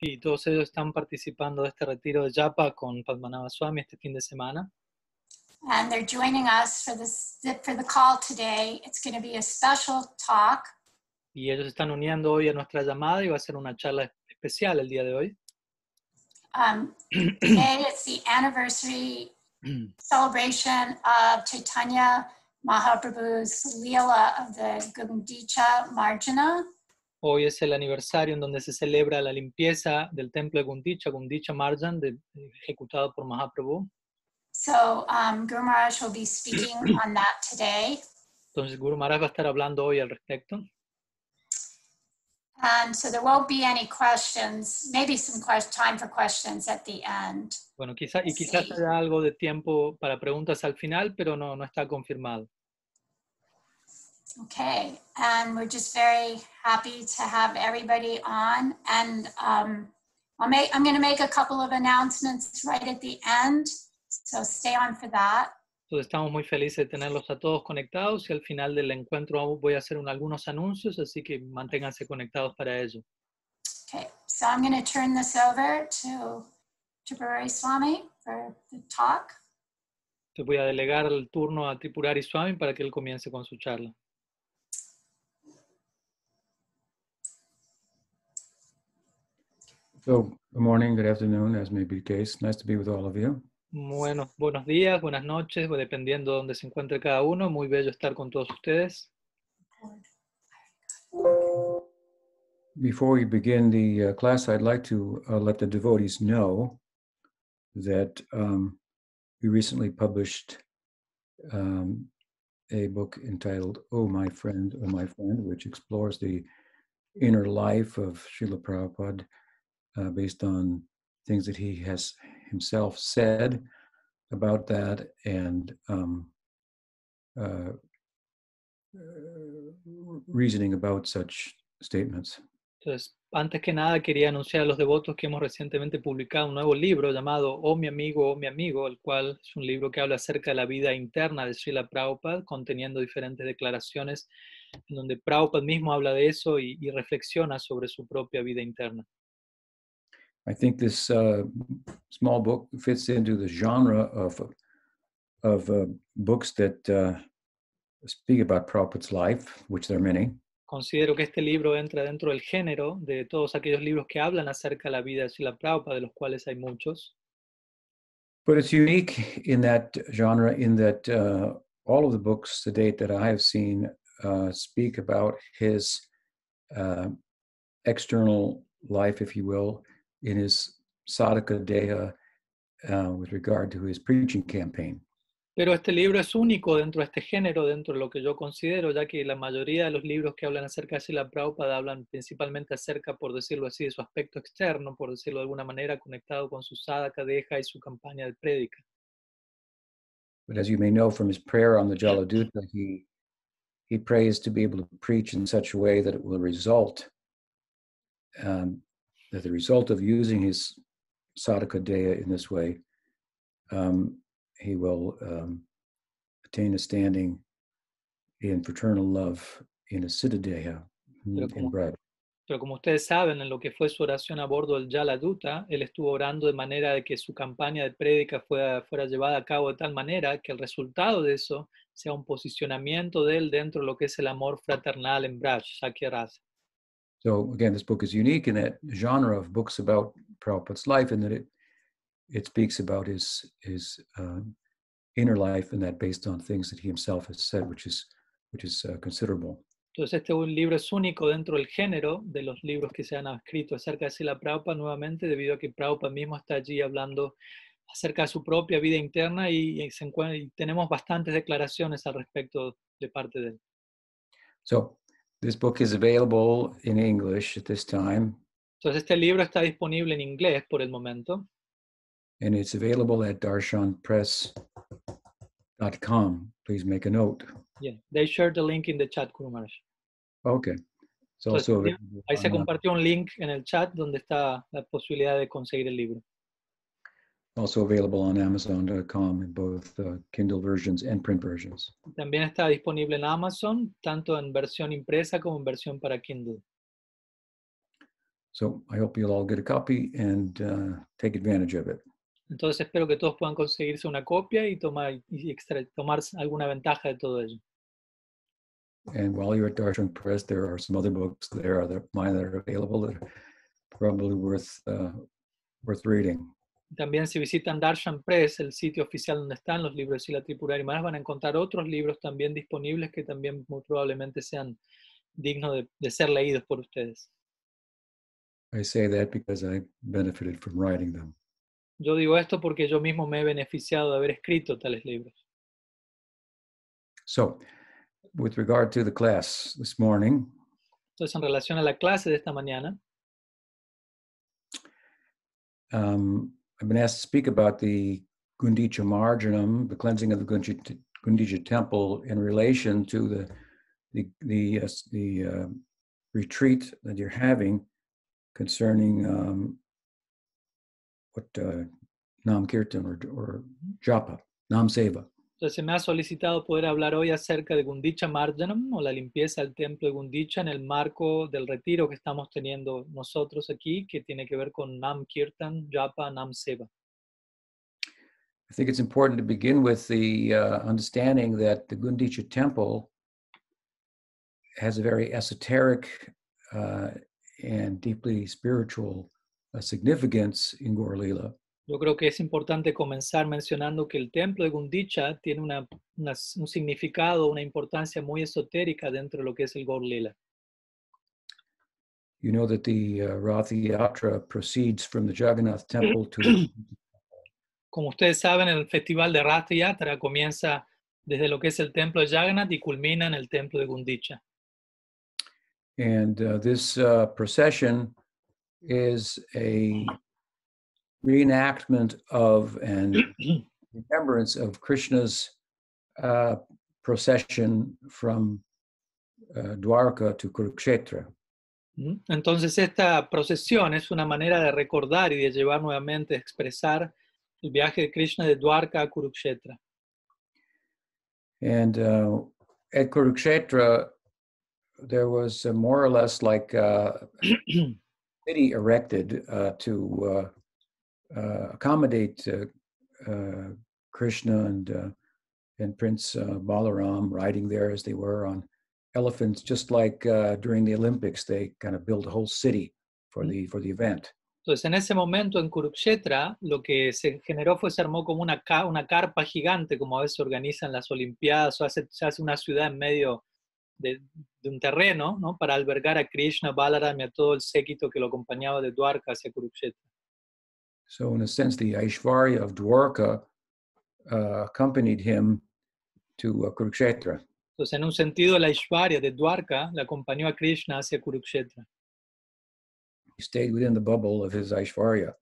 Y todos ellos están participando de este retiro de Japa con Padmanabha Swami este fin de semana. And they're joining us for this for the call today. It's going to be a special talk. Y ellos están uniendo hoy a nuestra llamada y va a ser una charla especial el día de hoy. Um, today is the anniversary celebration of Chaitanya Mahaprabhu's Leela of the Gundicha Marjana. Hoy es el aniversario en donde se celebra la limpieza del templo de Gundicha, Gundicha Marjan, de- ejecutado por Mahaprabhu. So um, Guru Maharaj will be speaking on that today. Entonces Guru Maharaj va a estar hablando hoy al respecto. And so there won't be any questions, maybe some quest- time for questions at the end. Bueno, quizá, y quizás haya algo de tiempo para preguntas al final, pero no, no está confirmado. Okay, and we're just very happy to have everybody on. And um, I'll make, I'm going to make a couple of announcements right at the end. So stay on for that. Entonces estamos muy felices de tenerlos a todos conectados y al final del encuentro voy a hacer un- algunos anuncios, así que manténganse conectados para ello. Okay, so I'm going to turn this over to Tripurari Swami for the talk. Te voy a delegar el turno a Tripurari Swami para que él comience con su charla. So, good morning, good afternoon, as may be the case. Nice to be with all of you. Bueno, buenos días, buenas noches, dependiendo de dónde se encuentre cada uno. Muy bello estar con todos ustedes. Before we begin the uh, class, I'd like to uh, let the devotees know that um, we recently published um, a book entitled Oh My Friend, Oh My Friend, which explores the inner life of Srila Prabhupada uh, based on things that he has himself said about that and um, uh, uh, reasoning about such statements. Entonces, antes que nada quería anunciar a los devotos que hemos recientemente publicado un nuevo libro llamado Oh mi amigo, oh mi amigo, el cual es un libro que habla acerca de la vida interna de Srila Prabhupada, conteniendo diferentes declaraciones en donde Prabhupada mismo habla de eso y, y reflexiona sobre su propia vida interna. I think this uh, small book fits into the genre of of uh, books that uh, speak about Prabhupada's life, which there are many. Considero que este libro entra dentro del género de todos aquellos libros que hablan acerca de la vida de Srila Prabhupada, de los cuales hay muchos. But it's unique in that genre, in that uh, all of the books to date that I have seen uh, speak about his uh, external life, if you will, in his sadhaka deha uh, with regard to his preaching campaign. Pero este libro es único dentro de este género, dentro de lo que yo considero, ya que la mayoría de los libros que hablan acerca de Srila Prabhupada hablan principalmente acerca, por decirlo así, de su aspecto externo, por decirlo de alguna manera, conectado con su sadhaka deha y su campaña de prédica. But as you may know from his prayer on the Jaladuta, he he prays to be able to preach in such a way that it will result um, that the result of using his sadhaka deya in this way, um, he will um, attain a standing in fraternal love in a siddhadeha Pero in como-. Pero como ustedes saben, en lo que fue su oración a bordo del Yala Duta, él estuvo orando de manera de que su campaña de prédica fuera, fuera llevada a cabo de tal manera que el resultado de eso sea un posicionamiento de él dentro de lo que es el amor fraternal en Braj, Shakya Rasa. So again, this book is unique in that genre of books about Prabhupada's life, in that it it speaks about his his um, inner life, and that based on things that he himself has said, which is which is uh, considerable. Entonces este libro es único dentro del género de los libros que se han escrito acerca de Sila Prabhupada nuevamente, debido a que Prabhupada mismo está allí hablando acerca de su propia vida interna y, y se encuentra- y tenemos bastantes declaraciones al respecto de parte de él. So this book is available in English at this time, Entonces este libro está disponible en inglés por el momento and it's available at darshanpress.com. Please make a note. Yeah, they shared the link in the chat, Guru Maharaj. Okay. It's So also Ahí se uh, compartió un link en el chat donde está la posibilidad de conseguir el libro. Also available on Amazon.com in both uh, Kindle versions and print versions. También está disponible en Amazon, tanto en versión impresa como en versión para Kindle. So I hope you'll all get a copy and uh, take advantage of it. Entonces espero que todos puedan conseguirse una copia y tomar, y extra- tomar alguna ventaja de todo ello. And while you're at Darshan Press, there are some other books there that mine that are available that are probably worth uh, worth reading. También si visitan Darshan Press, el sitio oficial donde están los libros de Sila Tripurari Maharaj, van a encontrar otros libros también disponibles que también muy probablemente sean dignos de, de ser leídos por ustedes. I say that because I benefited from writing them. Yo digo esto porque yo mismo me he beneficiado de haber escrito tales libros. So, with regard to the class this morning, Entonces, en relación a la clase de esta mañana, um, I've been asked to speak about the Gundicha Marjanam, the cleansing of the Gundicha, Gundicha temple in relation to the the the, uh, the uh, retreat that you're having concerning um, what uh, Nam Kirtan or, or Japa, Nam Seva. Entonces se me ha solicitado poder hablar hoy acerca de Gundicha Marjanam o la limpieza del templo de Gundicha en el marco del retiro que estamos teniendo nosotros aquí, que tiene que ver con Nam Kirtan, Japa, Nam Seva. I think it's important to begin with the uh, understanding that the Gundicha temple has a very esoteric uh, and deeply spiritual uh, significance in Gaur Lila. Yo creo que es importante comenzar mencionando que el templo de Gundicha tiene una, una- un significado, una importancia muy esotérica dentro de lo que es el Gaur Lila. You know that the uh, Rath Yatra proceeds from the Jagannath temple to Como ustedes saben, el festival de Rath Yatra comienza desde lo que es el templo de Jagannath y culmina en el templo de Gundicha. And uh, this uh, procession is a reenactment of and remembrance of Krishna's uh, procession from uh, Dwarka to Kurukshetra. ¿Mm? Entonces esta procesión es una manera de recordar y de llevar nuevamente, de expresar el viaje de Krishna de Dwarka a Kurukshetra. And uh, at Kurukshetra, there was more or less like uh, a city erected uh, to uh, accommodate uh, uh, Krishna and uh, and Prince uh, Balaram riding there as they were on elephants, just like uh, during the Olympics, they kind of built a whole city for Mm. the for the event. Entonces, en ese momento en Kurukshetra, lo que se generó fue, se armó como una, ca- una carpa gigante, como a veces se organizan las Olimpiadas, o hace- se hace una ciudad en medio de, de un terreno, ¿no? Para albergar a Krishna, Balaram y a todo el séquito que lo acompañaba de Dwarka hacia Kurukshetra. So, in a sense, the Aishvarya of Dwarka uh, accompanied him to uh, Kurukshetra. Entonces, en un sentido, la Ishvarya de Dwarka le acompañó a Krishna hacia Kurukshetra. He stayed within the bubble of his Aishvarya.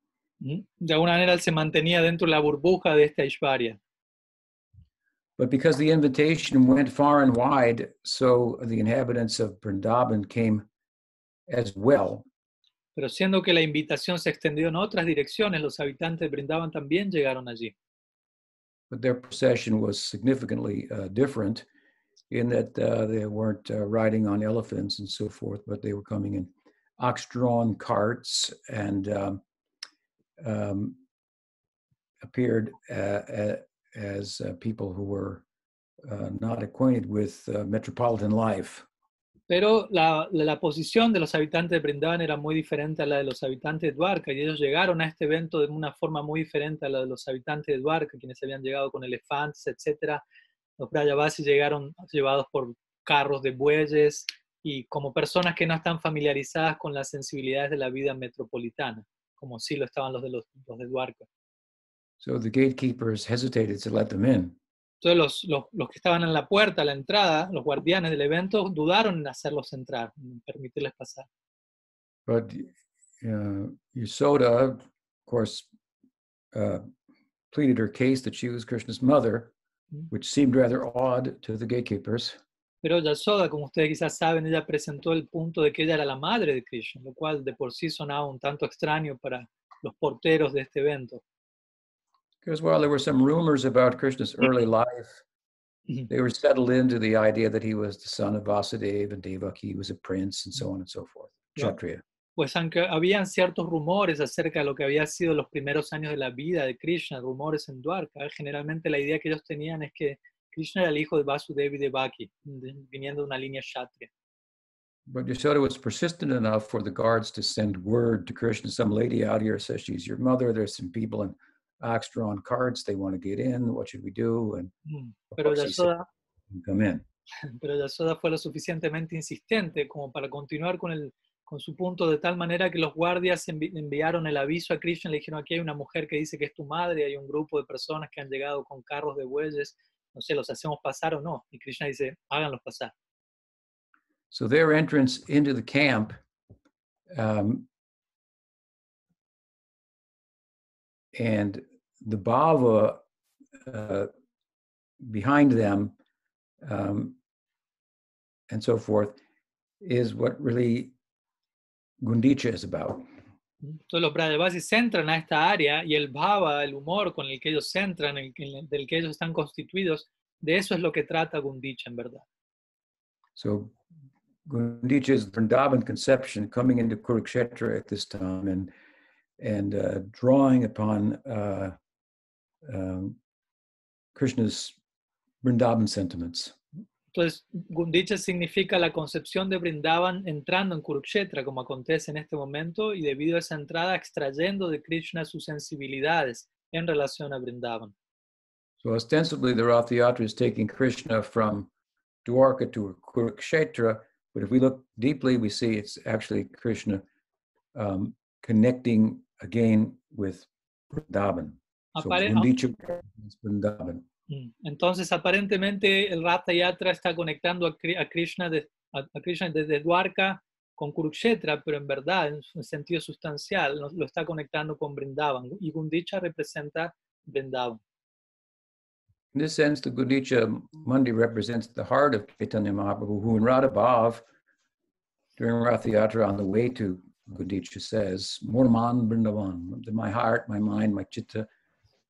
¿Mm? De alguna manera, él se mantenía dentro de la burbuja de esta Ishvarya. But because the invitation went far and wide, so the inhabitants of Vrindavan came as well. Pero siendo que la invitación se extendió en otras direcciones, los habitantes de Brindavan también llegaron allí. But their procession was significantly uh, different in that uh, they weren't uh, riding on elephants and so forth, but they were coming in ox-drawn carts and um, um, appeared uh, as uh, people who were uh, not acquainted with metropolitan life. Pero la, posición de los habitantes de Brindavan era muy diferente a la de los habitantes de Dwarka y ellos llegaron a este evento de una forma muy diferente a la de los habitantes de Dwarka, quienes habían llegado con elefantes, etc. Los Brayavasi llegaron llevados por carros de bueyes y como personas que no están familiarizadas con las sensibilidades de la vida metropolitana, como sí lo estaban los de, los, los de Dwarka. So the gatekeepers hesitated to let them in. Entonces los, los, los que estaban en la puerta, a la entrada, los guardianes del evento, dudaron en hacerlos entrar, en permitirles pasar. But uh, Yasoda, of course, uh, pleaded her case that she was Krishna's mother, Mm. which seemed rather odd to the gatekeepers. Pero Yasoda, como ustedes quizás saben, ella presentó el punto de que ella era la madre de Krishna, lo cual de por sí sonaba un tanto extraño para los porteros de este evento. Because while there were some rumors about Krishna's early life, Mhm. they were settled into the idea that he was the son of Vasudeva and Devaki, he was a prince, and so on and so forth. Yeah. Kshatriya. Pues aunque habían ciertos rumores acerca de lo que había sido los primeros años de la vida de Krishna, rumores en Dwarka, generalmente la idea que ellos tenían es que Krishna era el hijo de Vasudeva y Devaki, viniendo de una línea Kshatriya. But Yashoda was persistent enough for the guards to send word to Krishna. Some lady out here says she's your mother. There's some people in Oxtra on cards. They want to get in. What should we do? And Mm. Pero Yasoda, come in. pero Yasoda fue lo suficientemente insistente como para continuar con, el, con su punto de tal manera que los guardias envi- enviaron el aviso a Krishna, le dijeron aquí hay una mujer que dice que es tu madre, hay un grupo de personas que han llegado con carros de bueyes, no sé, los hacemos pasar o no. Y Krishna dice, háganlos pasar. So their entrance into the camp um, and the bhava uh, behind them um, and so forth is what really Gundicha is about. Entonces los Brajavasis entran a esta área y el bhava, el humor con el que ellos entran, el, el- del que ellos están constituidos, de eso es lo que trata Gundicha en verdad. So Gundicha is Vrindavan conception coming into Kurukshetra at this time and and uh, drawing upon uh, um, Krishna's Vrindavan sentiments. Entonces, Gundicha significa la concepción de Brindavan entrando en Kurukshetra, como acontece en este momento, y debido a esa entrada extrayendo de Krishna sus sensibilidades en relación a Brindavan. So ostensibly, the Rath Yatra is taking Krishna from Dwarka to Kurukshetra, but if we look deeply, we see it's actually Krishna um, connecting again with Vrindavan. So Vrindavan. Mm. Entonces, aparentemente, el Ratha Yatra está conectando a, Krishna, de- a- Krishna desde Dwarka con Kurukshetra, pero en verdad, en un sentido sustancial, lo, está conectando con Brindavan. Y Gundicha representa Brindavan. In this sense, the Gundicha Mandir represents the heart of Chaitanya Mahaprabhu, who in Radha Bhav, during Rath Yatra on the way to Gundicha says, Murman Vrindavan, my heart, my mind, my chitta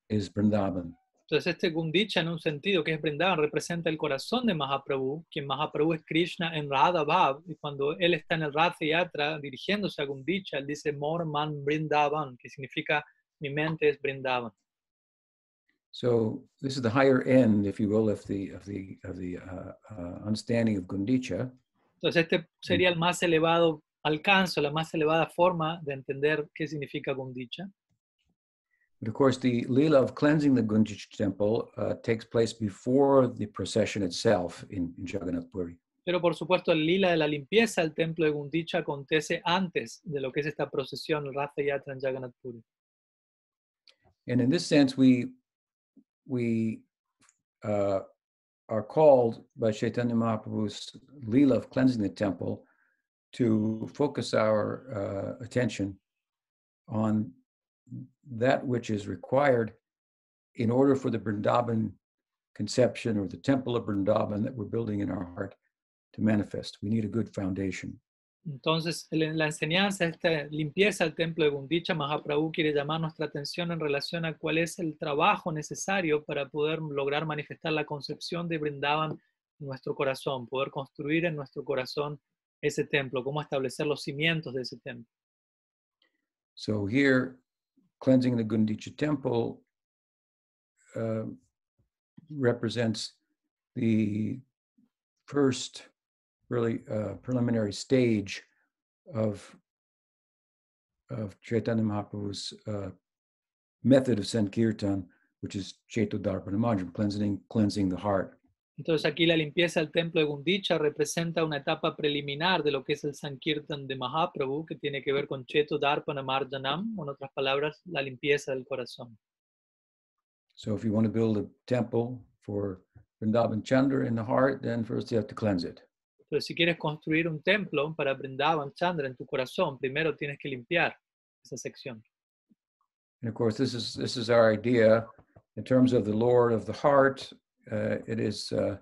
is Vrindavan. Entonces, este Gundicha, en un sentido que es Brindavan, representa el corazón de Mahaprabhu, quien Mahaprabhu es Krishna en Radha Bhav, y cuando él está en el Ratha Yatra dirigiéndose a Gundicha, él dice More Man Brindavan, que significa mi mente es Brindavan. So this is the higher end, if you will, of the of the of the uh, uh, understanding of Gundicha. Entonces, este sería el más elevado alcance, la más elevada forma de entender qué significa Gundicha. But of course, the Leela of cleansing the Gundicha temple uh, takes place before the procession itself in, in Jagannath Puri. Pero por supuesto, el lila de la limpieza del templo de Gundicha acontece antes de lo que es esta procesión, Ratha Yatra en Jagannath Puri. And in this sense, we we uh, are called by Chaitanya Mahaprabhu's Leela of cleansing the temple to focus our uh, attention on that which is required in order for the Vrindavan conception or the temple of Vrindavan that we're building in our heart to manifest. We need a good foundation. Entonces, la enseñanza, esta limpieza del templo de Gundicha, Mahaprabhu quiere llamar nuestra atención en relación a cuál es el trabajo necesario para poder lograr manifestar la concepción de Brindavan en nuestro corazón, poder construir en nuestro corazón ese templo, cómo establecer los cimientos de ese templo. So here, cleansing the Gundicha temple uh, represents the first really uh, preliminary stage of of Chaitanya Mahaprabhu's uh, method of Sankirtan, which is Chetodarpana Marjanam, cleansing cleansing the heart. Entonces aquí la limpieza del templo de Gundicha representa una etapa preliminar de lo que es el Sankirtan de Mahaprabhu, que tiene que ver con Cheto Darpana Marjanam, en otras palabras, la limpieza del corazón. So if you want to build a temple for Vrindavan Chandra in the heart, then first you have to cleanse it. Entonces, si quieres construir un templo para Brindavan Chandra en tu corazón, primero tienes que limpiar esa sección. And of course, this is this is our idea in terms of the Lord of the heart. Uh, it is uh,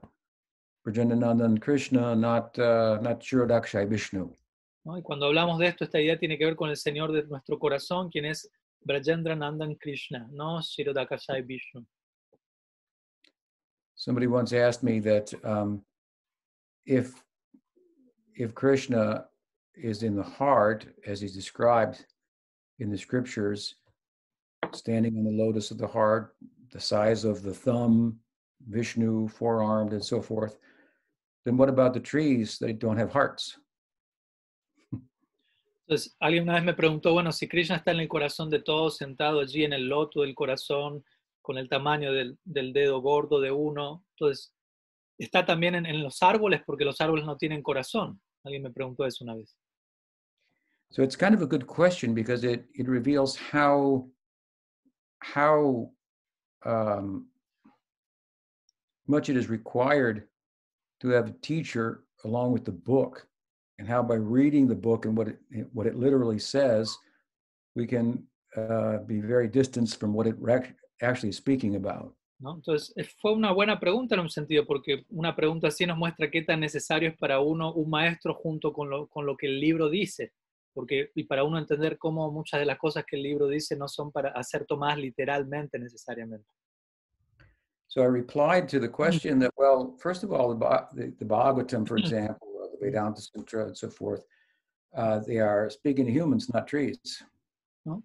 Brajananandan Krishna, not uh, not Shirodakshai Vishnu. ¿no? Y cuando hablamos de esto, esta idea tiene que ver con el Señor de nuestro corazón, quien es Brajendra Nandan Krishna, no Shirodakasai Vishnu. Somebody once asked me that um, if if Krishna is in the heart, as he's described in the scriptures, standing on the lotus of the heart, the size of the thumb, Vishnu, four-armed, and so forth, then what about the trees that don't have hearts? Entonces, alguien una vez me preguntó, bueno, si Krishna está en el corazón de todos, sentado allí en el loto del corazón, con el tamaño del, del dedo gordo de uno, entonces, está también en, en, los árboles porque los árboles no tienen corazón. Alguien me preguntó eso una vez. So it's kind of a good question because it, it reveals how, how um, much it is required to have a teacher along with the book and how by reading the book and what it, what it literally says, we can uh, be very distanced from what it actually is speaking about. ¿No? Entonces, fue una buena pregunta en un sentido, porque una pregunta así nos muestra qué tan necesario es para uno un maestro junto con lo, con lo que el libro dice, porque, y para uno entender cómo muchas de las cosas que el libro dice no son para hacer tomadas literalmente necesariamente. So I replied to the hmm. question that, well, first of all, the, the, the Bhagavatam, for hmm. example, or the Vedanta Sutra and so forth, uh, they are speaking to humans, not trees. ¿No?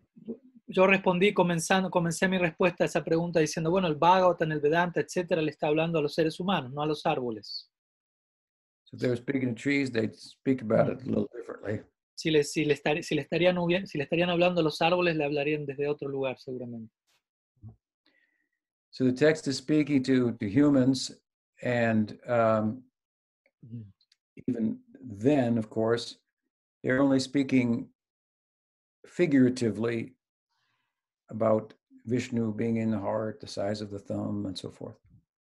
Yo respondí comenzando, comencé mi respuesta a esa pregunta diciendo, bueno, el Bhagavatam, el Vedanta, etcétera, le está hablando a los seres humanos, no a los árboles. So if they were speaking to trees, they'd speak about hmm. it a little differently. Si le, si, le estar, si, le estarían, si le estarían hablando a los árboles, le hablarían desde otro lugar, seguramente. So the text is speaking to, to humans, and um, even then, of course, they're only speaking figuratively about Vishnu being in the heart, the size of the thumb, and so forth.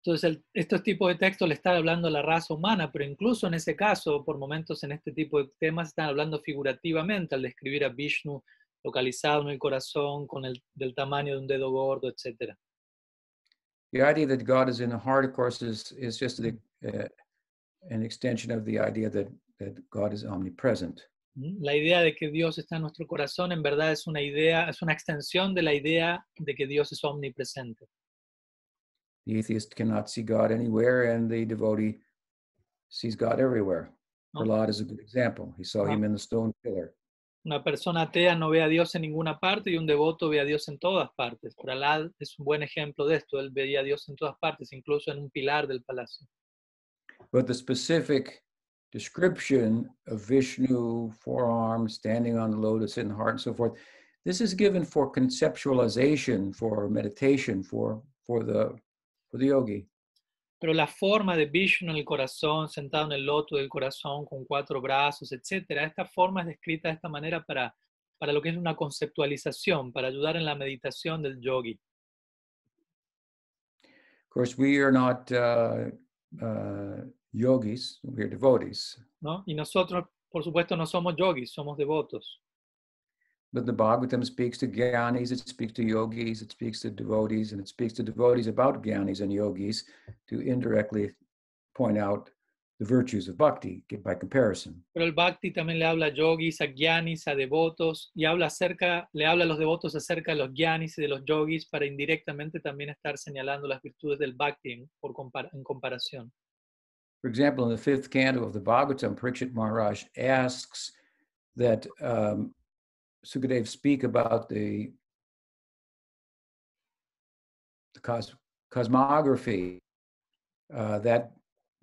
Entonces, el, estos tipos de textos le están hablando a la raza humana, pero incluso en ese caso, por momentos en este tipo de temas, están hablando figurativamente al describir a Vishnu localizado en el corazón, con el del tamaño de un dedo gordo, etcétera. The idea that God is in the heart, of course, is is just the, uh, an extension of the idea that that God is omnipresent. La idea de que Dios está en nuestro corazón, en verdad, es una idea, es una extensión de la idea de que Dios es omnipresente. The atheist cannot see God anywhere, and the devotee sees God everywhere. Prahlad is a good example. He saw Ah. him in the stone pillar. Una persona atea no ve a Dios en ninguna parte y un devoto ve a Dios en todas partes. Prahlad es un buen ejemplo de esto. Él veía a Dios en todas partes, incluso en un pilar del palacio. But the specific description of Vishnu, forearm, standing on the lotus in the heart, and so forth, this is given for conceptualization, for meditation, for for the for the yogi. Pero la forma de Vishnu en el corazón, sentado en el loto del corazón, con cuatro brazos, etcétera, esta forma es descrita de esta manera para, para lo que es una conceptualización, para ayudar en la meditación del yogi. Of course, we are not uh, uh, yogis; we are devotees. ¿no? Y nosotros, por supuesto, no somos yogis, somos devotos. But the Bhagavatam speaks to jnanis, it speaks to yogis, it speaks to devotees, and it speaks to devotees about jnanis and yogis to indirectly point out the virtues of bhakti by comparison. Pero el Bhakti también le habla a yogis, a gyanis, a devotos, y habla acerca, le habla a los devotos acerca de los gyanis y de los yogis para indirectamente también estar señalando las virtudes del Bhakti por compar- en comparación. For example, in the fifth canto of the Bhagavatam, Parikshit Maharaj asks that um, Sukadev speak about the, the cos- cosmography, uh, that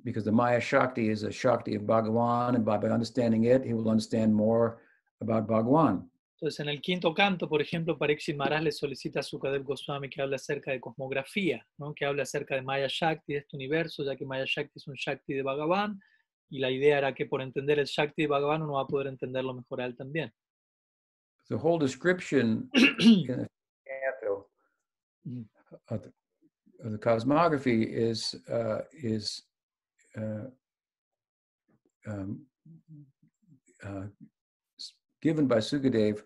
because the Maya Shakti is a Shakti of Bhagavan, and by, by understanding it, he will understand more about Bhagavan. Entonces, en el quinto canto, por ejemplo, Parikshit Maharaj le solicita a Sukadev Goswami que hable acerca de cosmografía, ¿no? que hable acerca de Maya Shakti, de este universo, ya que Maya Shakti es un Shakti de Bhagavan, y la idea era que por entender el Shakti de Bhagavan uno va a poder entenderlo mejor a él también. The whole description in the canto Mm. of the, of the cosmography is uh, is uh, um, uh, given by Sukadev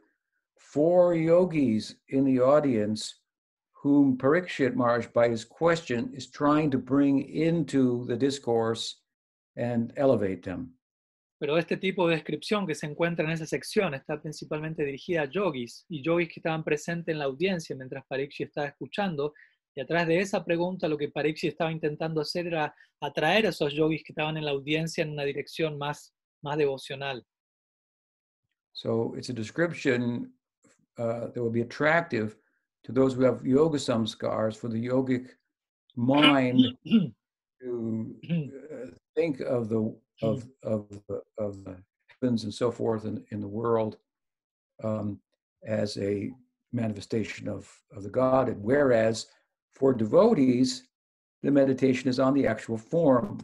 for yogis in the audience whom Parikshit Maharaj, by his question, is trying to bring into the discourse and elevate them. Pero este tipo de descripción que se encuentra en esa sección está principalmente dirigida a yogis y yogis que estaban presentes en la audiencia mientras Parikshit estaba escuchando. Y atrás de esa pregunta lo que Parikshit estaba intentando hacer era atraer a esos yogis que estaban en la audiencia en una dirección más, más devocional. So it's a description uh, that will be attractive to those who have yoga samskars for the yogic mind to uh, think of the of of the, of the heavens and so forth in, in the world um, as a manifestation of, of the God. Whereas for devotees, the meditation is on the actual form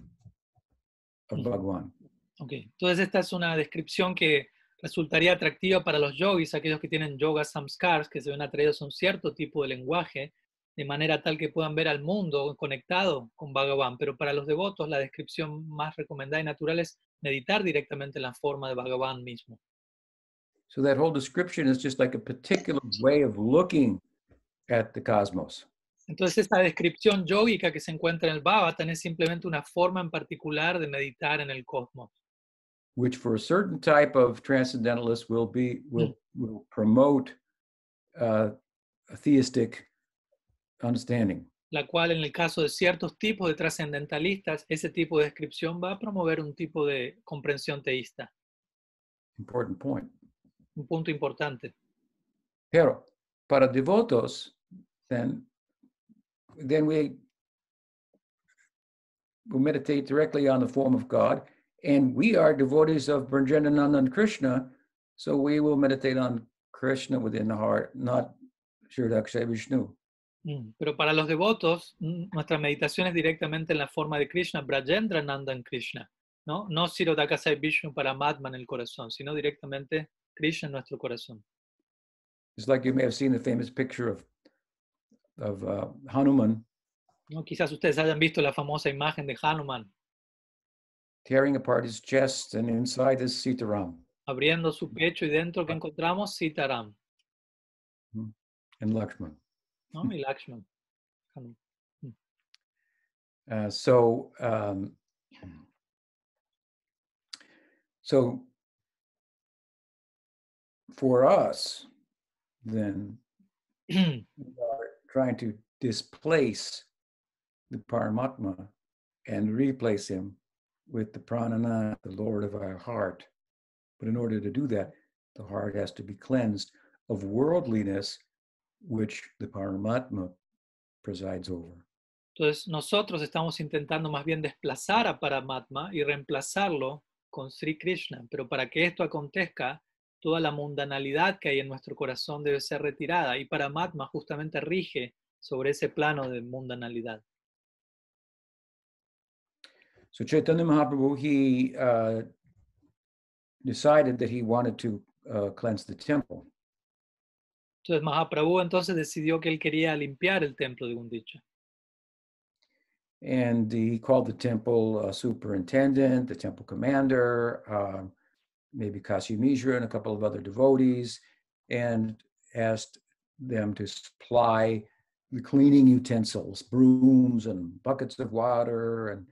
of Bhagwan. Ok, entonces esta es una descripción que resultaría atractiva para los yogis, aquellos que tienen yoga samskars, que se ven atraídos a un cierto tipo de lenguaje, de manera tal que puedan ver al mundo conectado con Bhagavan. Pero para los devotos, la descripción más recomendada y natural es meditar directamente en la forma de Bhagavan mismo. So that whole description is just like a particular way of looking at the cosmos. Entonces esta descripción yógica que se encuentra en el Bhavatan es simplemente una forma en particular de meditar en el cosmos. which for a certain type of transcendentalist will be will will promote uh, a theistic understanding. la cual en el caso de ciertos tipos de trascendentalistas, ese tipo de descripción va a promover un tipo de comprensión teísta. Important point. Un punto importante. Pero para devotos, then then we we meditate directly on the form of God, and we are devotees of Brajanananda and Krishna, so we will meditate on Krishna within the heart, not Shridakshay Vishnu. Mm, Pero para los devotos, nuestra meditación es directamente en la forma de Krishna, Brajendra Nandan Krishna, ¿no? No Sirodakasai Vishnu para Madma en el corazón, sino directamente Krishna en nuestro corazón. It's like you may have seen the famous picture of of uh, Hanuman ¿no? Quizás ustedes hayan visto la famosa imagen de Hanuman tearing apart his chest, and inside is Sitaram abriendo su pecho y dentro que encontramos Sitaram and Lakshman. Y Lakshman. Uh, so, um, so for us, then we are trying to displace the Paramatma and replace him with the Pranana, the Lord of our heart. But in order to do that, the heart has to be cleansed of worldliness, which the Paramatma presides over. Entonces nosotros estamos intentando más bien desplazar a Paramatma y reemplazarlo con Sri Krishna, pero para que esto acontezca, toda la mundanalidad que hay en nuestro corazón debe ser retirada y Paramatma justamente rige sobre ese plano de mundanalidad. So Chaitanya Mahaprabhu, he uh, decided that he wanted to uh, cleanse the temple. Entonces Mahaprabhu entonces decidió que él quería limpiar el templo de Gundicha. And he called the temple uh, superintendent, the temple commander, uh, maybe Kashi Mishra and a couple of other devotees, and asked them to supply the cleaning utensils, brooms and buckets of water and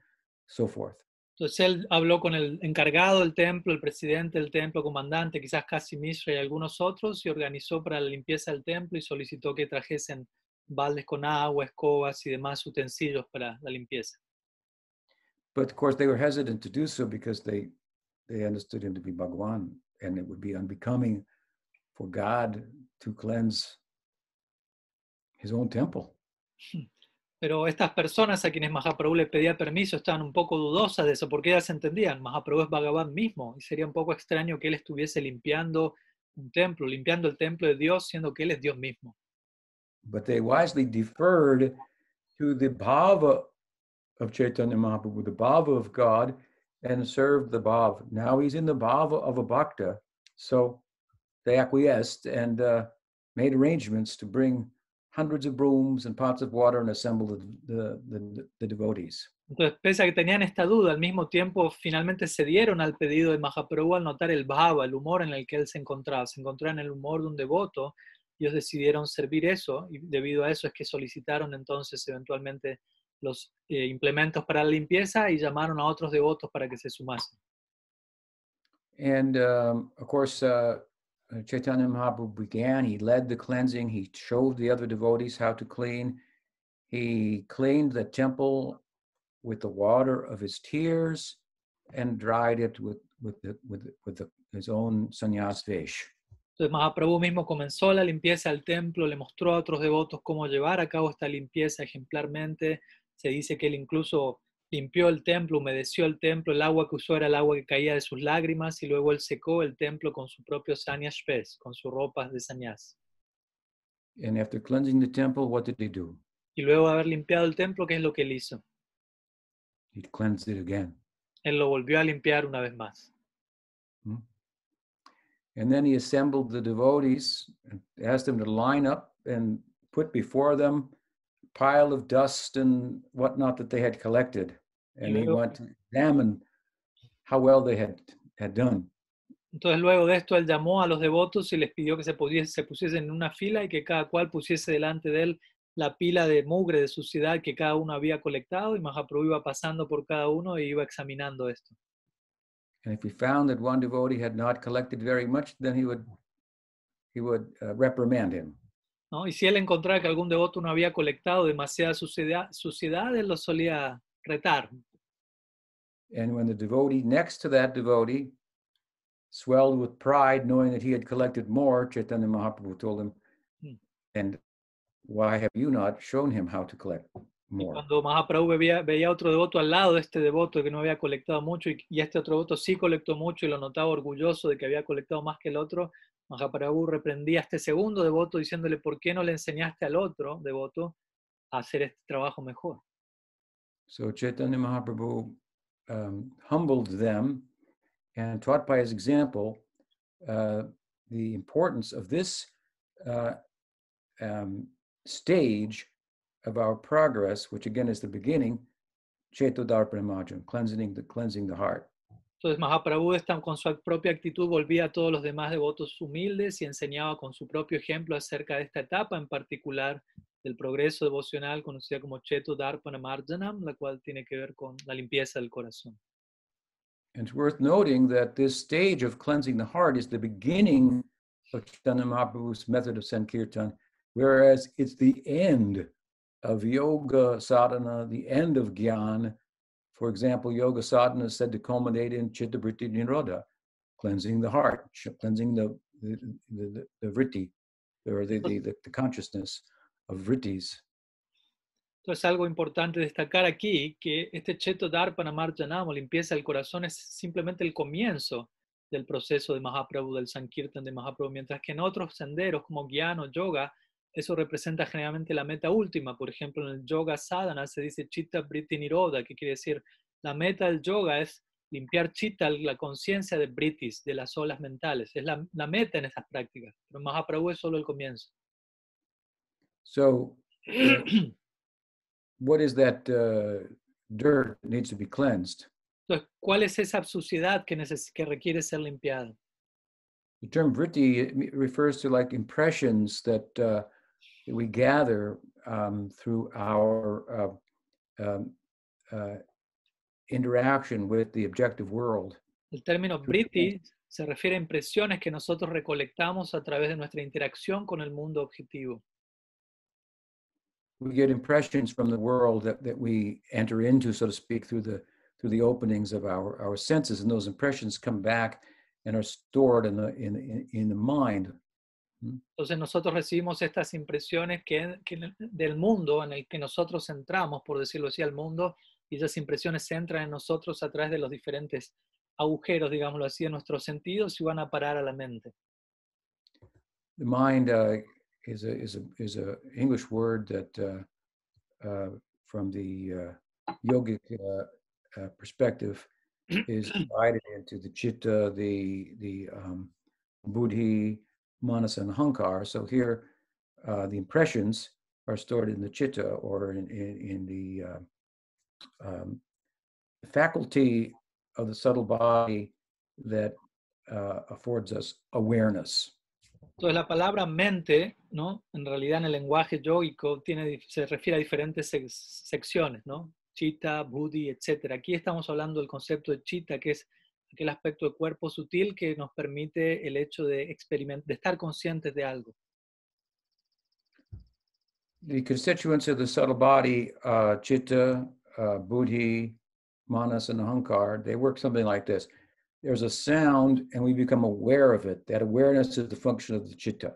so forth. Entonces él habló con el encargado del templo, el presidente del templo, comandante, quizás Kasi Mishra y algunos otros, y organizó para la limpieza del templo y solicitó que trajesen baldes con agua, escobas y demás utensilios para la limpieza. But of course, they were hesitant to do so because they they understood him to be Bhagwan, and it would be unbecoming for God to cleanse his own temple. Pero estas personas a quienes Mahaprabhu le pedía permiso estaban un poco dudosas de eso, porque ellas entendían, Mahaprabhu es Bhagavan mismo, y sería un poco extraño que él estuviese limpiando un templo, limpiando el templo de Dios, siendo que él es Dios mismo. But they wisely deferred to the bhava of Chaitanya Mahaprabhu, the bhava of God, and served the bhava. Now he's in the bhava of a bhakta, so they acquiesced and uh, made arrangements to bring hundreds of brooms and pots of water and assemble the, the, the, the devotees. Entonces, pese a que tenían esta duda, al mismo tiempo finalmente cedieron al pedido de Mahaprabhu al notar el bhava, el humor en el que él se encontraba. Se encontraba en el humor de un devoto, ellos decidieron servir eso, y debido a eso es que solicitaron entonces eventualmente los eh, implementos para la limpieza y llamaron a otros devotos para que se sumasen. And um, of course, uh, Uh, Chaitanya Mahaprabhu began, he led the cleansing, he showed the other devotees how to clean. He cleaned the temple with the water of his tears and dried it with, with, the, with, with the his own sannyas vesh. Entonces Mahaprabhu mismo comenzó la limpieza del templo, le mostró a otros devotos cómo llevar a cabo esta limpieza ejemplarmente. Se dice que él incluso limpió el templo, humedeció el templo, el agua que usó era el agua que caía de sus lágrimas y luego él secó el templo con su propio sannyas pez, con sus ropas de sannyas. And after cleansing the temple, what did he do? Y luego de haber limpiado el templo, ¿qué es lo que él hizo? He cleansed it again. Él lo volvió a limpiar una vez más. Hmm? And then he assembled the devotees and asked them to line up and put before them a pile of dust and whatnot that they had collected. And he luego- wanted to examine how well they had, had done. Entonces luego de esto él llamó a los devotos y les pidió que se, pudiese- se pusiesen en una fila y que cada cual pusiese delante de él la pila de mugre, de suciedad que cada uno había colectado y Mahaprabhu iba pasando por cada uno e iba examinando esto. And if he found that one devotee had not collected very much, then he would he would uh, reprimand him. ¿no? Y si él encontraba que algún devoto no había colectado demasiada suciedad, suciedad él lo solía retar. And when the devotee next to that devotee swelled with pride, knowing that he had collected more, Chaitanya Mahaprabhu told him, Hmm. and why have you not shown him how to collect Y more? cuando Mahaprabhu veía, veía otro devoto al lado de este devoto que no había colectado mucho y, y este otro devoto sí colectó mucho y lo notaba orgulloso de que había colectado más que el otro, Mahaprabhu reprendía a este segundo devoto diciéndole, ¿por qué no le enseñaste al otro devoto a hacer este trabajo mejor? So Chaitanya Mahaprabhu um, humbled them and taught by his example uh, the importance of this uh, um, stage of our progress, which again is the beginning, Chetodarpana Marjanam, cleansing the cleansing the heart. Entonces Mahaprabhu con su propia actitud volvía a todos los demás devotos humildes y enseñaba con su propio ejemplo acerca de esta etapa en particular del progreso devocional conocida como Cheto la cual tiene que ver con la limpieza del corazón. And it's worth noting that this stage of cleansing the heart is the beginning mm. of Chaitanya Mahaprabhu's method of Sankirtan, whereas it's the end of yoga sadhana, the end of gyan. For example, yoga sadhana is said to culminate in chitta vritti nirodha, cleansing the heart, cleansing the the, the, the, the vritti, or the, the, the consciousness of vrittis. Entonces, algo importante destacar aquí, que este Cheto Darpana Marjanam, limpieza del corazón, es simplemente el comienzo del proceso de Mahaprabhu, del Sankirtan de Mahaprabhu, mientras que en otros senderos como Gyan o Yoga, eso representa generalmente la meta última. Por ejemplo, en el Yoga Sadhana se dice Chitta Vritti Nirodha, que quiere decir la meta del yoga es limpiar Chitta, la conciencia de Brittis, de las olas mentales. Es la, la meta en estas prácticas, pero Mahaprabhu es solo el comienzo. So, what is that uh, dirt that needs to be cleansed? Entonces, ¿cuál es esa suciedad que, que requiere ser limpiada? The term vritti refers to like impressions that uh, that we gather um, through our uh, um, uh, interaction with the objective world. El término vritti se refiere a impresiones que nosotros recolectamos a través de nuestra interacción con el mundo objetivo. We get impressions from the world that, that we enter into, so to speak, through the through the openings of our, our senses, and those impressions come back and are stored in the in in, the mind. Entonces nosotros recibimos estas impresiones que, que del mundo en el que nosotros entramos, por decirlo así, al mundo, y esas impresiones se entran en nosotros a través de los diferentes agujeros, digámoslo así, de nuestros sentidos y van a parar a la mente. The mind uh, is a is a is a English word that uh, uh, from the uh, yogic uh, uh, perspective is divided into the chitta, the the um, buddhi, manas, and hankar. So here, uh, the impressions are stored in the chitta or in in, in the uh, um, faculty of the subtle body that uh, affords us awareness. Entonces la palabra mente, ¿no? En realidad en el lenguaje yogico tiene, se refiere a diferentes sec- secciones, ¿no? Chitta, buddhi, etc. Aquí estamos hablando del concepto de chitta, que es aquel aspecto de cuerpo sutil que nos permite el hecho de, de estar conscientes de algo. the constituents of the subtle body, uh, chitta, uh, buddhi, manas, and ahankar, they work something like this. there's a sound and we become aware of it. That awareness is the function of the chitta.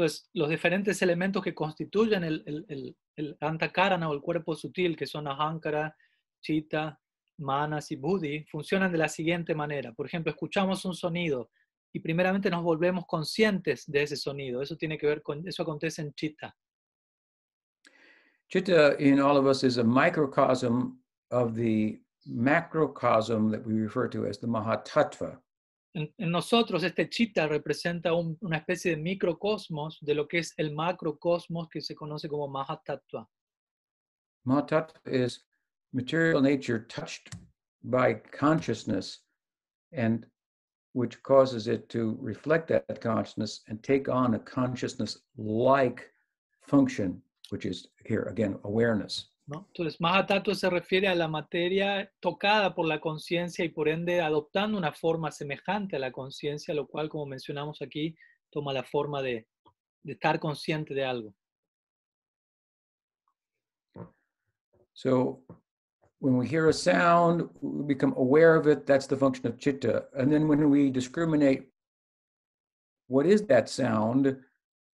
Entonces, los diferentes elementos que constituyen el, el, el, el cuerpo sutil, que son ahankara, chitta, manas y buddhi, funcionan de la siguiente manera. Por ejemplo, escuchamos un sonido y primeramente nos volvemos conscientes de ese sonido. Eso tiene que ver con, eso acontece en chitta. Chitta in all of us is a microcosm of the macrocosm that we refer to as the Mahatattva. En, en nosotros este chitta representa un- una especie de microcosmos de lo que es el macrocosmos que se conoce como Mahatattva. Mahatattva is material nature touched by consciousness and which causes it to reflect that consciousness and take on a consciousness like function, which is here again awareness. ¿No? Entonces, Mahatattva se refiere a la materia tocada por la conciencia y por ende adoptando una forma semejante a la conciencia, lo cual, como mencionamos aquí, toma la forma de, de estar consciente de algo. So when we hear a sound, we become aware of it. That's the function of chitta. And then when we discriminate what is that sound,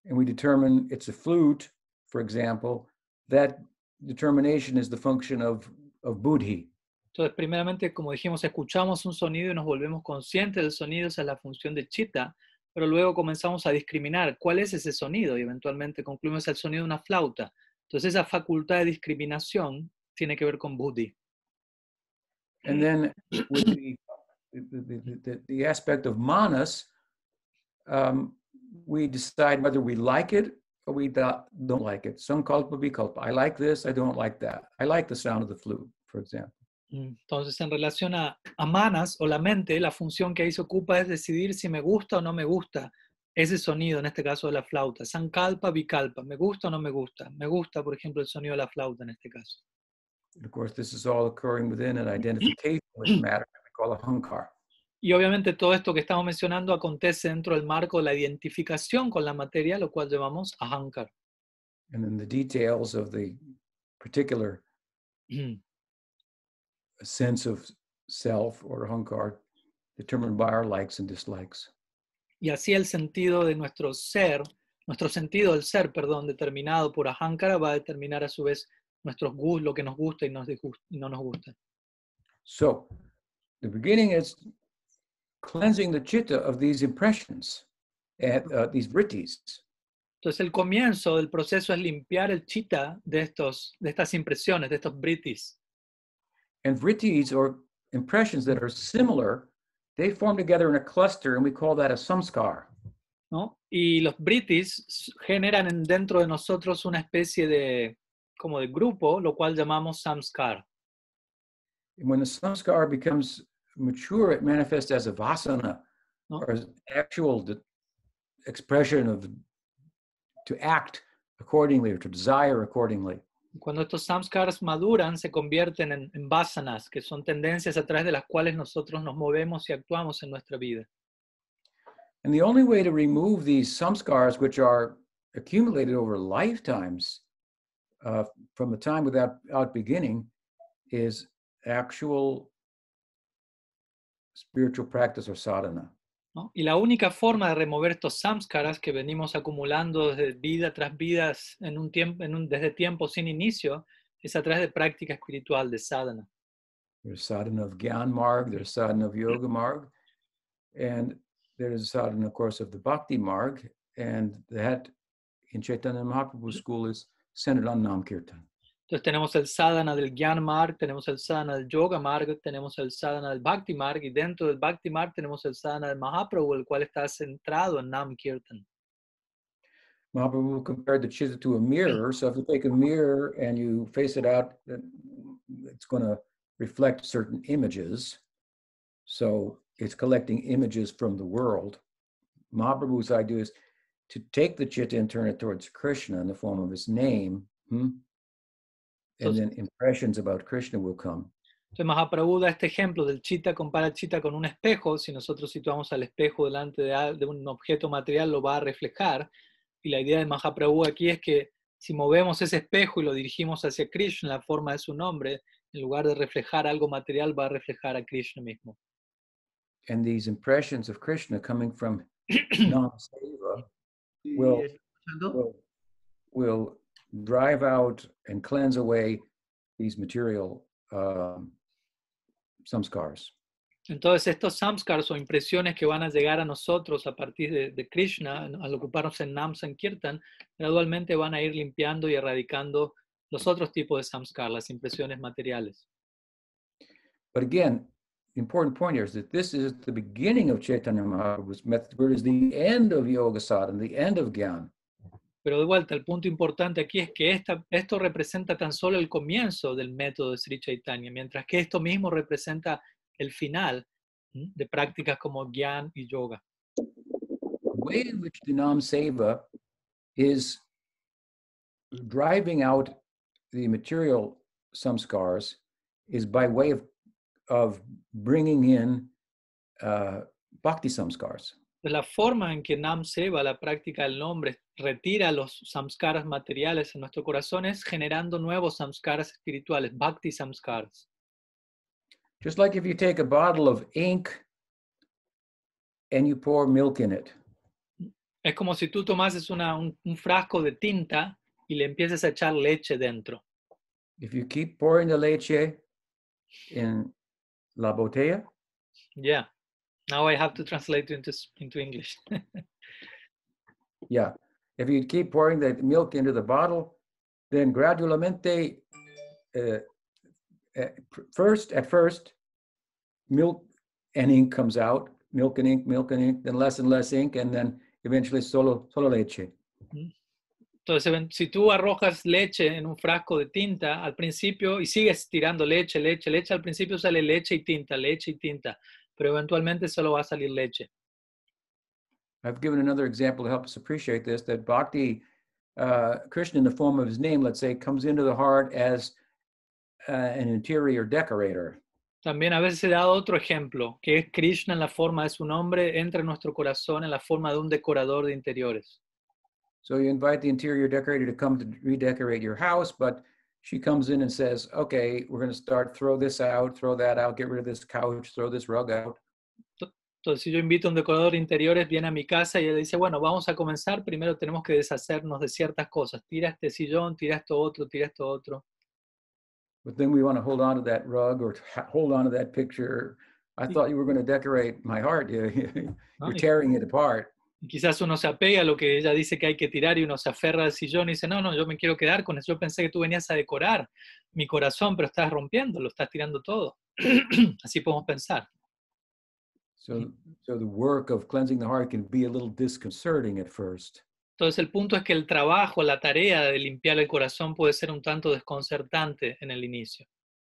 and we determine it's a flute, for example, that determination is the function of, of buddhi. Entonces, primeramente, como dijimos, escuchamos un sonido y nos volvemos conscientes del sonido, esa es la función de chitta, pero luego comenzamos a discriminar cuál es ese sonido y eventualmente concluimos el sonido de una flauta. Entonces, esa facultad de discriminación tiene que ver con buddhi. And then with the, the, the, the, the aspect of manas, um, we decide whether we like it we do- don't like it. Sankalpa vikalpa. I like this, I don't like that. I like the sound of the flute, for example. Mm, Entonces, en relación a, a manas o la mente, la función que ahí se ocupa es decidir si me gusta o no me gusta ese sonido, en este caso de la flauta. Sankalpa, bikalpa. ¿Me gusta o no me gusta? Me gusta, por ejemplo, el sonido de la flauta en este caso. And of course, this is all occurring within an identification with matter we call ahankar. Y obviamente todo esto que estamos mencionando acontece dentro del marco de la identificación con la materia, lo cual llamamos ahankar. And then the details of the particular sense of self or hunkar determined by our likes and dislikes. Y así el sentido de nuestro ser, nuestro sentido del ser, perdón, determinado por ahankara va a determinar a su vez nuestros gustos, lo que nos gusta y, nos y no nos gusta. So the beginning is cleansing the chitta of these impressions and uh, these vrittis. Entonces el comienzo del proceso es limpiar el chitta de, estos, de estas impresiones, de estos vrittis. And vrittis or impressions that are similar, they form together in a cluster and we call that a samskar. ¿no? Y los vrittis s- generan en- dentro de nosotros una especie de, como de grupo, lo cual llamamos samskar. And when the samskar becomes mature, it manifests as a vasana No. or as actual expression of to act accordingly or to desire accordingly. Cuando estos samskars maduran, se convierten en, en vasanas, que son tendencias a través de las cuales nosotros nos movemos y actuamos en nuestra vida. And the only way to remove these samskars, which are accumulated over lifetimes uh, from the time without out beginning, is actual spiritual practice or sadhana. ¿no? Y la única forma de remover estos samskaras que venimos acumulando desde vida tras vida en un tiempo, en un, desde tiempo sin inicio es a través de práctica espiritual, de sadhana. There's sadhana of Gyan Marg, there's sadhana of Yoga Marg, and there's sadhana, of course, of the Bhakti Marg, and that in Chaitanya Mahaprabhu's school is centered on Nam Kirtan. Entonces tenemos el sadhana del Gyan Marg, tenemos el sadhana del Yoga Marg, tenemos el sadhana del Bhakti Marg y dentro del Bhakti Marg tenemos el sadhana del Mahaprabhu, el cual está centrado en Nam Kirtan. Mahaprabhu compared the chitta to a mirror. So if you take a mirror and you face it out, it's going to reflect certain images. So it's collecting images from the world. Mahaprabhu's idea is to take the chitta and turn it towards Krishna in the form of his name. hmm? And then impressions about Krishna will come. Entonces Mahaprabhu da este ejemplo del chita, compara chita con un espejo. Si nosotros situamos al espejo delante de, de un objeto material, lo va a reflejar. Y la idea de Mahaprabhu aquí es que si movemos ese espejo y lo dirigimos hacia Krishna la forma de su nombre, en lugar de reflejar algo material, va a reflejar a Krishna mismo. and these impressions of Krishna coming from Nam Seva Sí, Well- ¿está escuchando? will, will drive out and cleanse away these material um, samskars. Entonces estos samskars o impresiones que van a llegar a nosotros a partir de, de Krishna, al ocuparnos en Nam Sankirtan, gradualmente van a ir limpiando y erradicando los otros tipos de samskar, las impresiones materiales. But again, the important point here is that this is the beginning of Chaitanya Mahaprabhu's method, where it is the end of Yoga Sadhana, the end of Gyan. Pero de vuelta, el punto importante aquí es que esta, esto representa tan solo el comienzo del método de Sri Chaitanya, mientras que esto mismo representa el final de prácticas como Gyan y Yoga. The way in which the Nam Seva is driving out the material samskars is by way of, of bringing in uh, bhakti samskars. La forma en que Nam Seva, la práctica del nombre, retira los samskaras materiales en nuestro corazón es generando nuevos samskaras espirituales, bhakti samskaras. Just like if you take a bottle of ink and you pour milk in it. Es como si tú tomases una- un, un frasco de tinta y le empieces a echar leche dentro. If you keep pouring the leche in la botella, Yeah. Now I have to translate into, s- into English. yeah. If you keep pouring the milk into the bottle, then gradualmente, uh, uh, first, at first, milk and ink comes out, milk and ink, milk and ink, then less and less ink, and then eventually solo, solo leche. Entonces, si tú arrojas leche en un frasco de tinta al principio y sigues tirando leche, leche, leche, al principio sale leche y tinta, leche y tinta, pero eventualmente solo va a salir leche. I've given another example to help us appreciate this that Bhakti, uh, Krishna, in the form of his name, let's say, comes into the heart as uh, an interior decorator. También a veces he dado otro ejemplo, que es Krishna en la forma de su nombre, entra en nuestro corazón en la forma de un decorador de interiores. So you invite the interior decorator to come to redecorate your house, but she comes in and says, okay, we're going to start, throw this out, throw that out, get rid of this couch, throw this rug out. Entonces, si yo invito a un decorador de interiores, viene a mi casa y él dice, bueno, vamos a comenzar, primero tenemos que deshacernos de ciertas cosas. Tira este sillón, tira esto otro, tira esto otro. But then we want to hold on to that rug or hold on to that picture. I thought you were going to decorate my heart. You're tearing it apart. quizás uno se apega a lo que ella dice que hay que tirar y uno se aferra al sillón y dice, no, no, yo me quiero quedar con eso. Yo pensé que tú venías a decorar mi corazón, pero estás rompiendo, lo estás tirando todo. Así podemos pensar. So, so the work of cleansing the heart can be a little disconcerting at first. Entonces el punto es que el trabajo, la tarea de limpiar el corazón puede ser un tanto desconcertante en el inicio.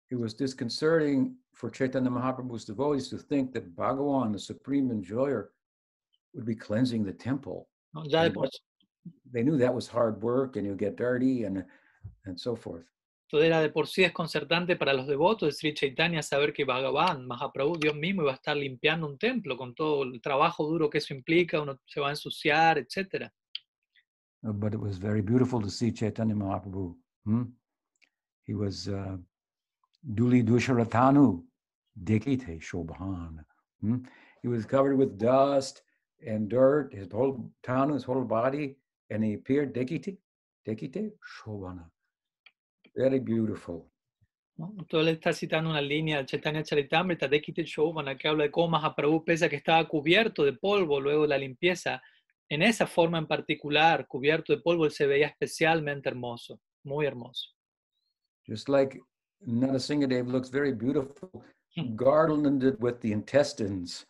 It was disconcerting for Chaitanya Mahaprabhu's devotees to think that Bhagavan, the supreme enjoyer, would be cleansing the temple. ¿no? Ya de por, They knew that was hard work and you get dirty and, and so forth. Todo era de por sí desconcertante para los devotos de Sri Chaitanya saber que Bhagavan, Mahaprabhu, Dios mismo, iba a estar limpiando un templo con todo el trabajo duro que eso implica, uno se va a ensuciar, etcétera. Uh, But it was very beautiful to see Chaitanya Mahaprabhu. hmm? He was uh, Duli Dusharatanu, Dikite Shobhan. hmm? He was covered with dust and dirt, his whole town, his whole body, and he appeared Dikite, Dikite Shobhana. Very beautiful. ¿no? Entonces está citando una línea del Chaitanya Charitamrita de Kite Chauvana que habla de cómo Mahaprabhu, pese a que estaba cubierto de polvo luego de la limpieza, en esa forma en particular, cubierto de polvo, él se veía especialmente hermoso, muy hermoso. Just like Narasimhadev looks very beautiful, Hmm. garlanded with the intestines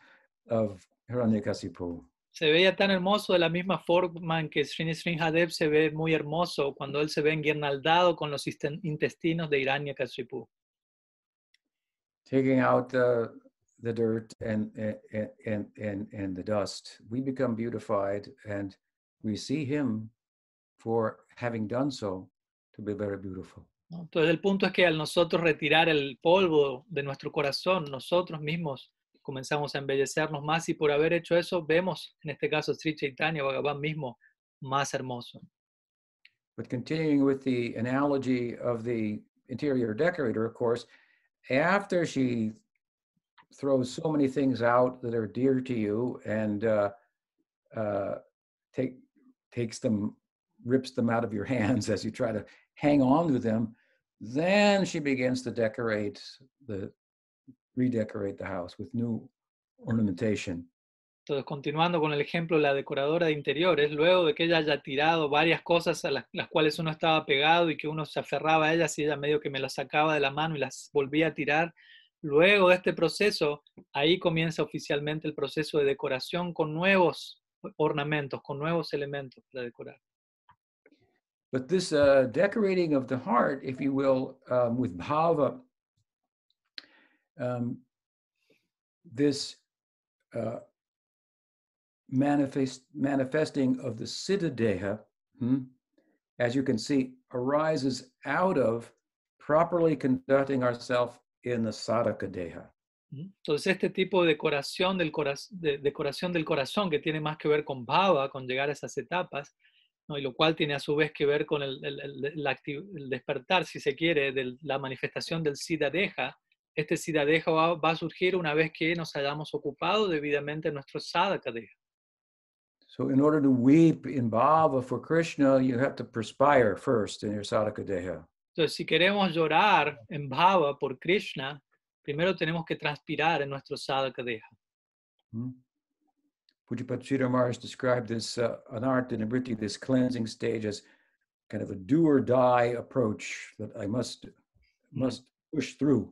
of Hiranyakasipu. Se veía tan hermoso de la misma forma en que Srini Sringadev se ve muy hermoso cuando él se ve enguirnaldado con los intestinos de Hiranyakashipu. taking out uh, the dirt and, and and and and the dust we become beautified and we see him for having done so to be very beautiful. Entonces el punto es que al nosotros retirar el polvo de nuestro corazón, nosotros mismos comenzamos a embellecernos más y por haber hecho eso vemos, en este caso, Sri Chaitanya Bhagavan mismo más hermoso. but continuing with the analogy of the interior decorator of course after she throws so many things out that are dear to you and uh, uh, take takes them, rips them out of your hands as you try to hang on to them. Then she begins to decorate the redecorate the house with new ornamentation. Entonces, continuando con el ejemplo de la decoradora de interiores, luego de que ella haya tirado varias cosas a las, las, cuales uno estaba pegado y que uno se aferraba a ellas y ella medio que me las sacaba de la mano y las volvía a tirar, luego de este proceso, ahí comienza oficialmente el proceso de decoración con nuevos ornamentos, con nuevos elementos para decorar. But this uh, decorating of the heart, if you will, um, with bhava, um, this uh, manifest, manifesting of the Siddha hmm, as you can see, arises out of properly conducting ourselves in the Sadhaka Deha. Entonces, este tipo de decoración del, de decoración del corazón, que tiene más que ver con bhava, con llegar a esas etapas, ¿no? y lo cual tiene a su vez que ver con el, el, el, el despertar, si se quiere, de la manifestación del Siddha Deha, este Siddha Deha va, a surgir una vez que nos hayamos ocupado debidamente nuestro Sadhaka Deha. So in order to weep in bhava for Krishna, you have to perspire first in your sadhaka deha. Entonces, si queremos llorar en bhava por Krishna, primero tenemos que transpirar en nuestro sadhaka deha. Hmm? Pujapat Sridhar Maharaj described this uh, anartha nivriti, this cleansing stage, as kind of a do or die approach that I must must push through.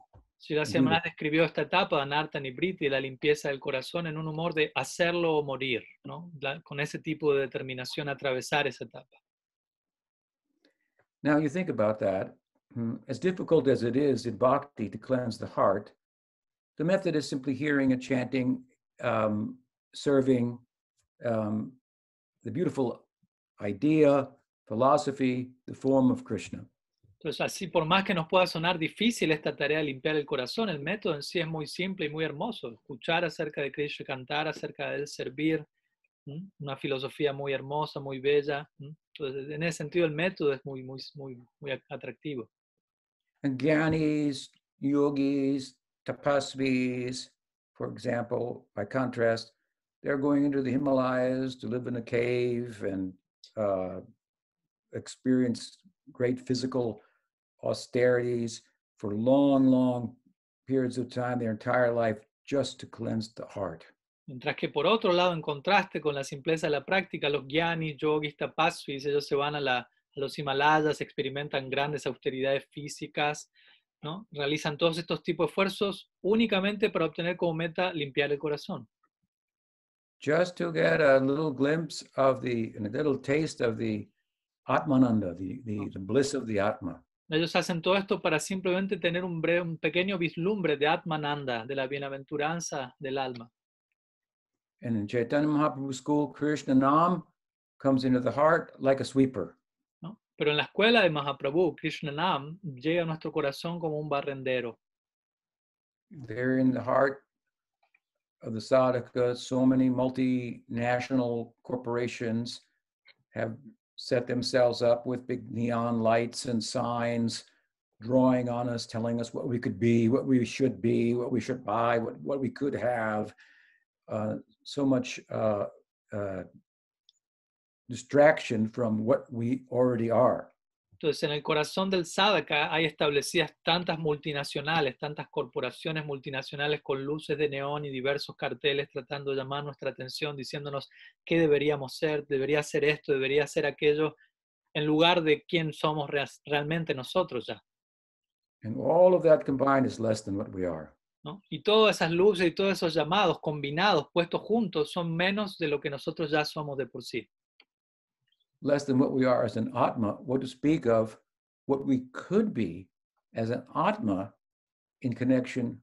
Describió esta etapa de Anartha Nivritti, la limpieza del corazón, en un humor de hacerlo o morir, ¿no? La, con ese tipo de determinación atravesar esa etapa. Now you think about that, as difficult as it is in bhakti to cleanse the heart, the method is simply hearing and chanting, um, serving um, the beautiful idea, philosophy, the form of Krishna. Entonces, así por más que nos pueda sonar difícil esta tarea de limpiar el corazón, el método en sí es muy simple y muy hermoso. Escuchar acerca de Krishna, cantar acerca de él, servir, ¿m? una filosofía muy hermosa, muy bella. ¿m? Entonces, en ese sentido, el método es muy, muy, muy, muy atractivo. Gyanis, yogis, tapasvis, for example, by contrast, they're going into the Himalayas to live in a cave and uh, experience great physical austerities for long, long periods of time, their entire life, just to cleanse the heart. Mientras que por otro lado, en contraste con la simpleza de la práctica, los gyanis, yogis, tapasvis, ellos se van a, la, a los Himalayas, experimentan grandes austeridades físicas, ¿no? realizan todos estos tipos de esfuerzos únicamente para obtener como meta limpiar el corazón. Just to get a little glimpse of the, a little taste of the Atmananda, the, the, oh. the bliss of the Atma. Ellos hacen todo esto para simplemente tener un, breve, un pequeño vislumbre de Atmananda, de la bienaventuranza del alma. And in Chaitanya Mahaprabhu's school, Krishna Nam comes into the heart like a sweeper. ¿no? Pero en la escuela de Mahaprabhu, Krishna Nam llega a nuestro corazón como un barrendero. There in the heart of the sadhaka, so many multinational corporations have set themselves up with big neon lights and signs drawing on us, telling us what we could be, what we should be, what we should buy, what, what we could have. Uh, so much uh, uh, distraction from what we already are. Entonces, en el corazón del sadhaka hay establecidas tantas multinacionales, tantas corporaciones multinacionales con luces de neón y diversos carteles tratando de llamar nuestra atención, diciéndonos qué deberíamos ser, debería ser esto, debería ser aquello, en lugar de quién somos realmente nosotros ya. And all of that combined is less than what we are. ¿no? Y todas esas luces y todos esos llamados combinados, puestos juntos, son menos de lo que nosotros ya somos de por sí. Less than what we are as an Atma, what to speak of what we could be as an Atma in connection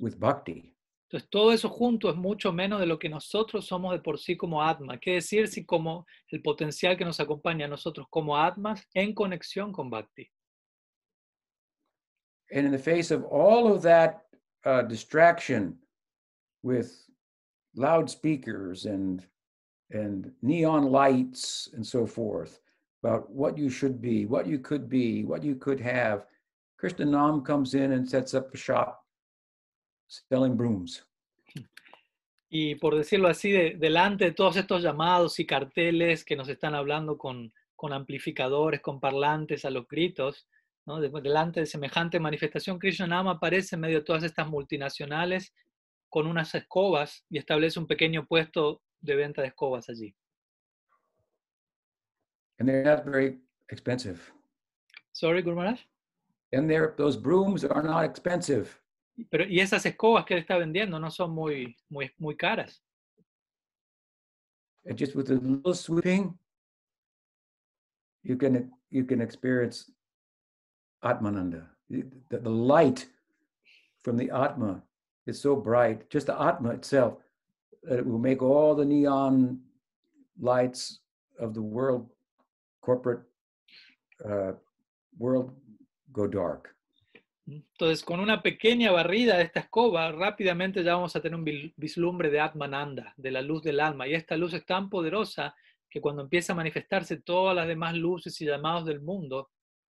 with Bhakti. Entonces, todo eso junto es mucho menos de lo que nosotros somos de por sí como Atma. ¿Qué decir si como el potencial que nos acompaña a nosotros como Atmas en conexión con Bhakti? And in the face of all of that uh, distraction with loudspeakers and and neon lights and so forth about what you should be, what you could be, what you could have. Krishna Nam comes in and sets up a shop selling brooms. Y por decirlo así, de- delante de todos estos llamados y carteles que nos están hablando con, con amplificadores, con parlantes a los gritos, ¿no? De- delante de semejante manifestación, Krishna Nam aparece en medio de todas estas multinacionales con unas escobas y establece un pequeño puesto de venta de escobas allí. And they're not very expensive. Sorry, Guru And they're, those brooms are not expensive. Pero, y esas escobas que él está vendiendo no son muy, muy, muy caras. And just with a little sweeping, you can you can experience Atmananda. The- the light from the Atma is so bright, just the Atma itself, that it will make all the neon lights of the world, corporate uh, world, go dark. Entonces, con una pequeña barrida de esta escoba, rápidamente ya vamos a tener un vislumbre de Atmananda, de la luz del alma. Y esta luz es tan poderosa que cuando empieza a manifestarse todas las demás luces y llamados del mundo,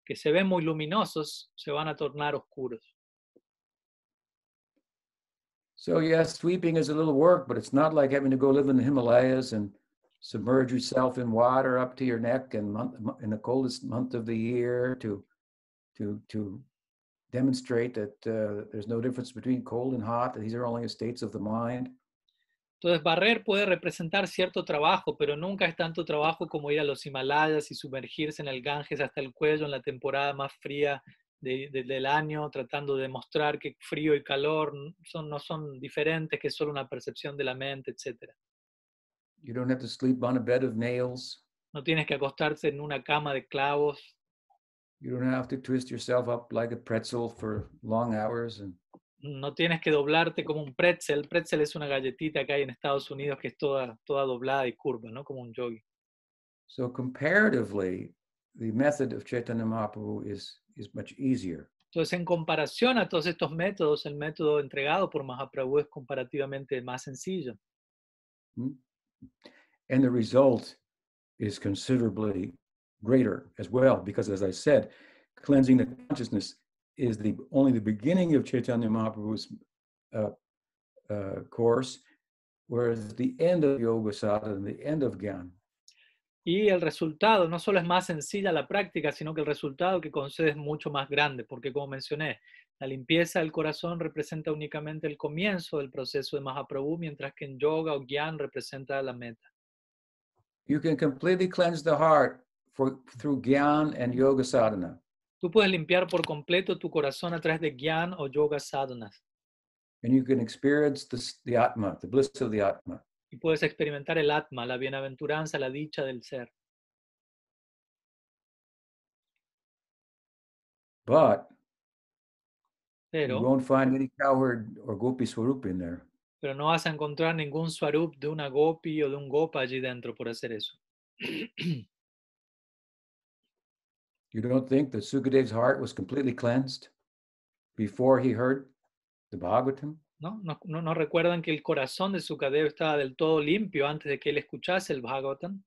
que se ven muy luminosos, se van a tornar oscuros. So yes, sweeping is a little work, but it's not like having to go live in the Himalayas and submerge yourself in water up to your neck and month, in the coldest month of the year to to to demonstrate that uh, there's no difference between cold and hot. That these are only states of the mind. Entonces, barrer puede representar cierto trabajo, pero nunca es tanto trabajo como ir a los Himalayas y sumergirse en el Ganges hasta el cuello en la temporada más fría de- de- del año, tratando de demostrar que frío y calor son, no son diferentes, que es solo una percepción de la mente, etc. You don't have to sleep on a bed of nails. No tienes que acostarse en una cama de clavos, You don't have to twist yourself up like a pretzel for long hours and no tienes que doblarte como un pretzel. Pretzel es una galletita que hay en Estados Unidos que es toda, toda doblada y curva, ¿no? Como un yogi. so comparatively, the method of Chaitanya Mahaprabhu is is much easier. Entonces, en comparación a todos estos métodos, el método entregado por Mahaprabhu es comparativamente más sencillo. Mm. And the result is considerably greater as well, because as I said, cleansing the consciousness is the only the beginning of Chaitanya Mahaprabhu's uh, uh, course, whereas the end of Yoga Sadhana and the end of Gyan Y el resultado no solo es más sencilla la práctica, sino que el resultado que concede es mucho más grande, porque como mencioné, la limpieza del corazón representa únicamente el comienzo del proceso de Mahaprabhu, mientras que en yoga o gyan representa la meta. you can completely cleanse the heart for through Gyan and Yoga Sadhana. Tú puedes limpiar por completo tu corazón a través de gyan o yoga sadhanas And you can experience this, the Atma, the bliss of the Atma. Y puedes experimentar el atma, la bienaventuranza, la dicha del ser. But you Pero, won't find any cowherd or gopi swarup in there. pero no vas a encontrar ningún swarup de una gopi o de un gopa allí dentro por hacer eso. You don't think that Sukadev's heart was completely cleansed before he heard the Bhagavatam? ¿No? No, no, no recuerdan que el corazón de Sukadev estaba del todo limpio antes de que él escuchase el Bhagavatam.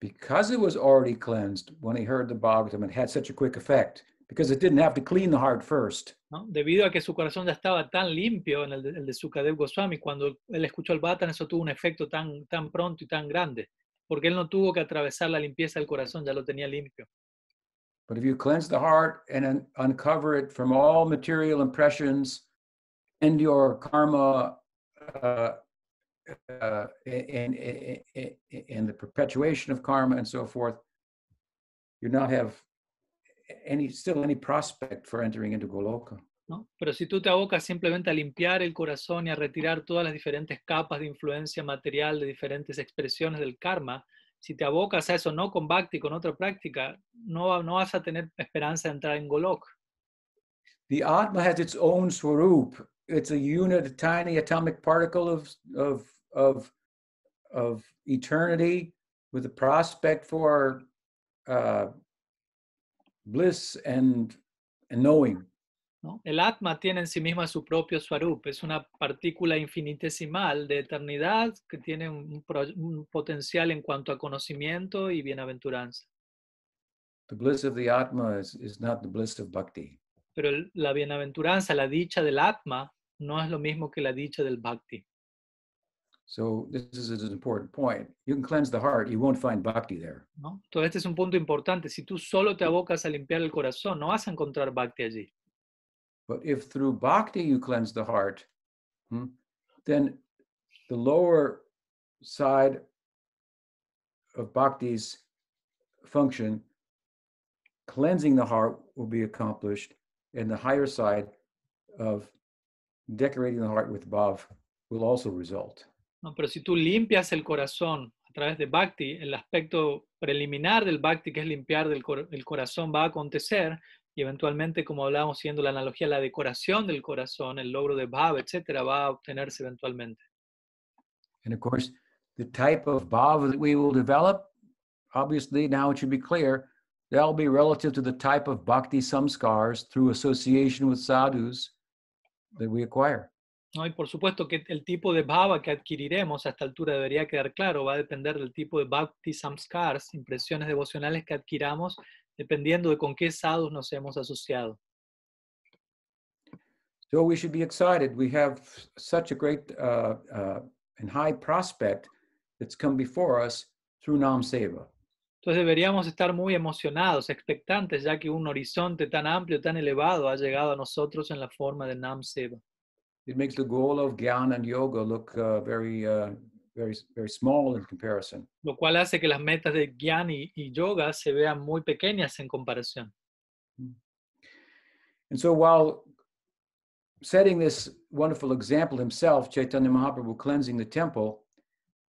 Because it was already cleansed when he heard the Bhagavatam, it had such a quick effect because it didn't have to clean the heart first. ¿no? Debido a que su corazón ya estaba tan limpio en el de, el de Sukadev Goswami, cuando él escuchó el Bhagavatam, eso tuvo un efecto tan, tan pronto y tan grande, porque él no tuvo que atravesar la limpieza del corazón, ya lo tenía limpio. But if you cleanse the heart and un- uncover it from all material impressions and your karma uh, uh, and, and, and the perpetuation of karma and so forth, you not have any still any prospect for entering into Goloka. ¿no? Pero si tú te abocas simplemente a limpiar el corazón y a retirar todas las diferentes capas de influencia material de diferentes expresiones del karma, si te abocas a eso no con bhakti, con otra práctica, no, no vas a tener esperanza de entrar en Golok. The Atma has its own swarup. It's a unit, a tiny atomic particle of of of of eternity with a prospect for uh, bliss and and knowing. ¿no? El Atma tiene en sí misma su propio Swarup, es una partícula infinitesimal de eternidad que tiene un, un potencial en cuanto a conocimiento y bienaventuranza. The bliss of the Atma is, is not the bliss of bhakti. Pero el- la bienaventuranza, la dicha del Atma, no es lo mismo que la dicha del bhakti. So this is an important point. You can cleanse the heart, you won't find bhakti there. ¿no? Entonces este es un punto importante. Si tú solo te abocas a limpiar el corazón, no vas a encontrar bhakti allí. But if through bhakti you cleanse the heart, hmm, then the lower side of bhakti's function, cleansing the heart, will be accomplished, and the higher side of decorating the heart with bhav will also result. ¿no? Pero si tú limpias el corazón a través de bhakti, el aspecto preliminar del bhakti, que es limpiar del cor- el corazón, va a acontecer y eventualmente, como hablábamos siguiendo la analogía, la decoración del corazón, el logro de bhav, etcétera, va a obtenerse eventualmente. And of course, the type of bhava that we will develop, obviously, now it should be clear, that'll be relative to the type of bhakti samskars through association with sadhus that we acquire. ¿no? Y por supuesto que el tipo de bhava que adquiriremos a esta altura debería quedar claro, va a depender del tipo de bhakti samskars, impresiones devocionales que adquiramos, dependiendo de con qué sadhus nos hemos asociado. So we should be excited. We have such a great uh, uh, and high prospect that's come before us through Nam Seva. Entonces deberíamos estar muy emocionados, expectantes, ya que un horizonte tan amplio, tan elevado ha llegado a nosotros en la forma de Nam Seva. It makes the goal of Gyan and Yoga look uh, very, uh, very, very small in comparison. Lo cual hace que las metas de Gyan y, y Yoga se vean muy pequeñas en comparación. And so while setting this wonderful example himself, Chaitanya Mahaprabhu cleansing the temple,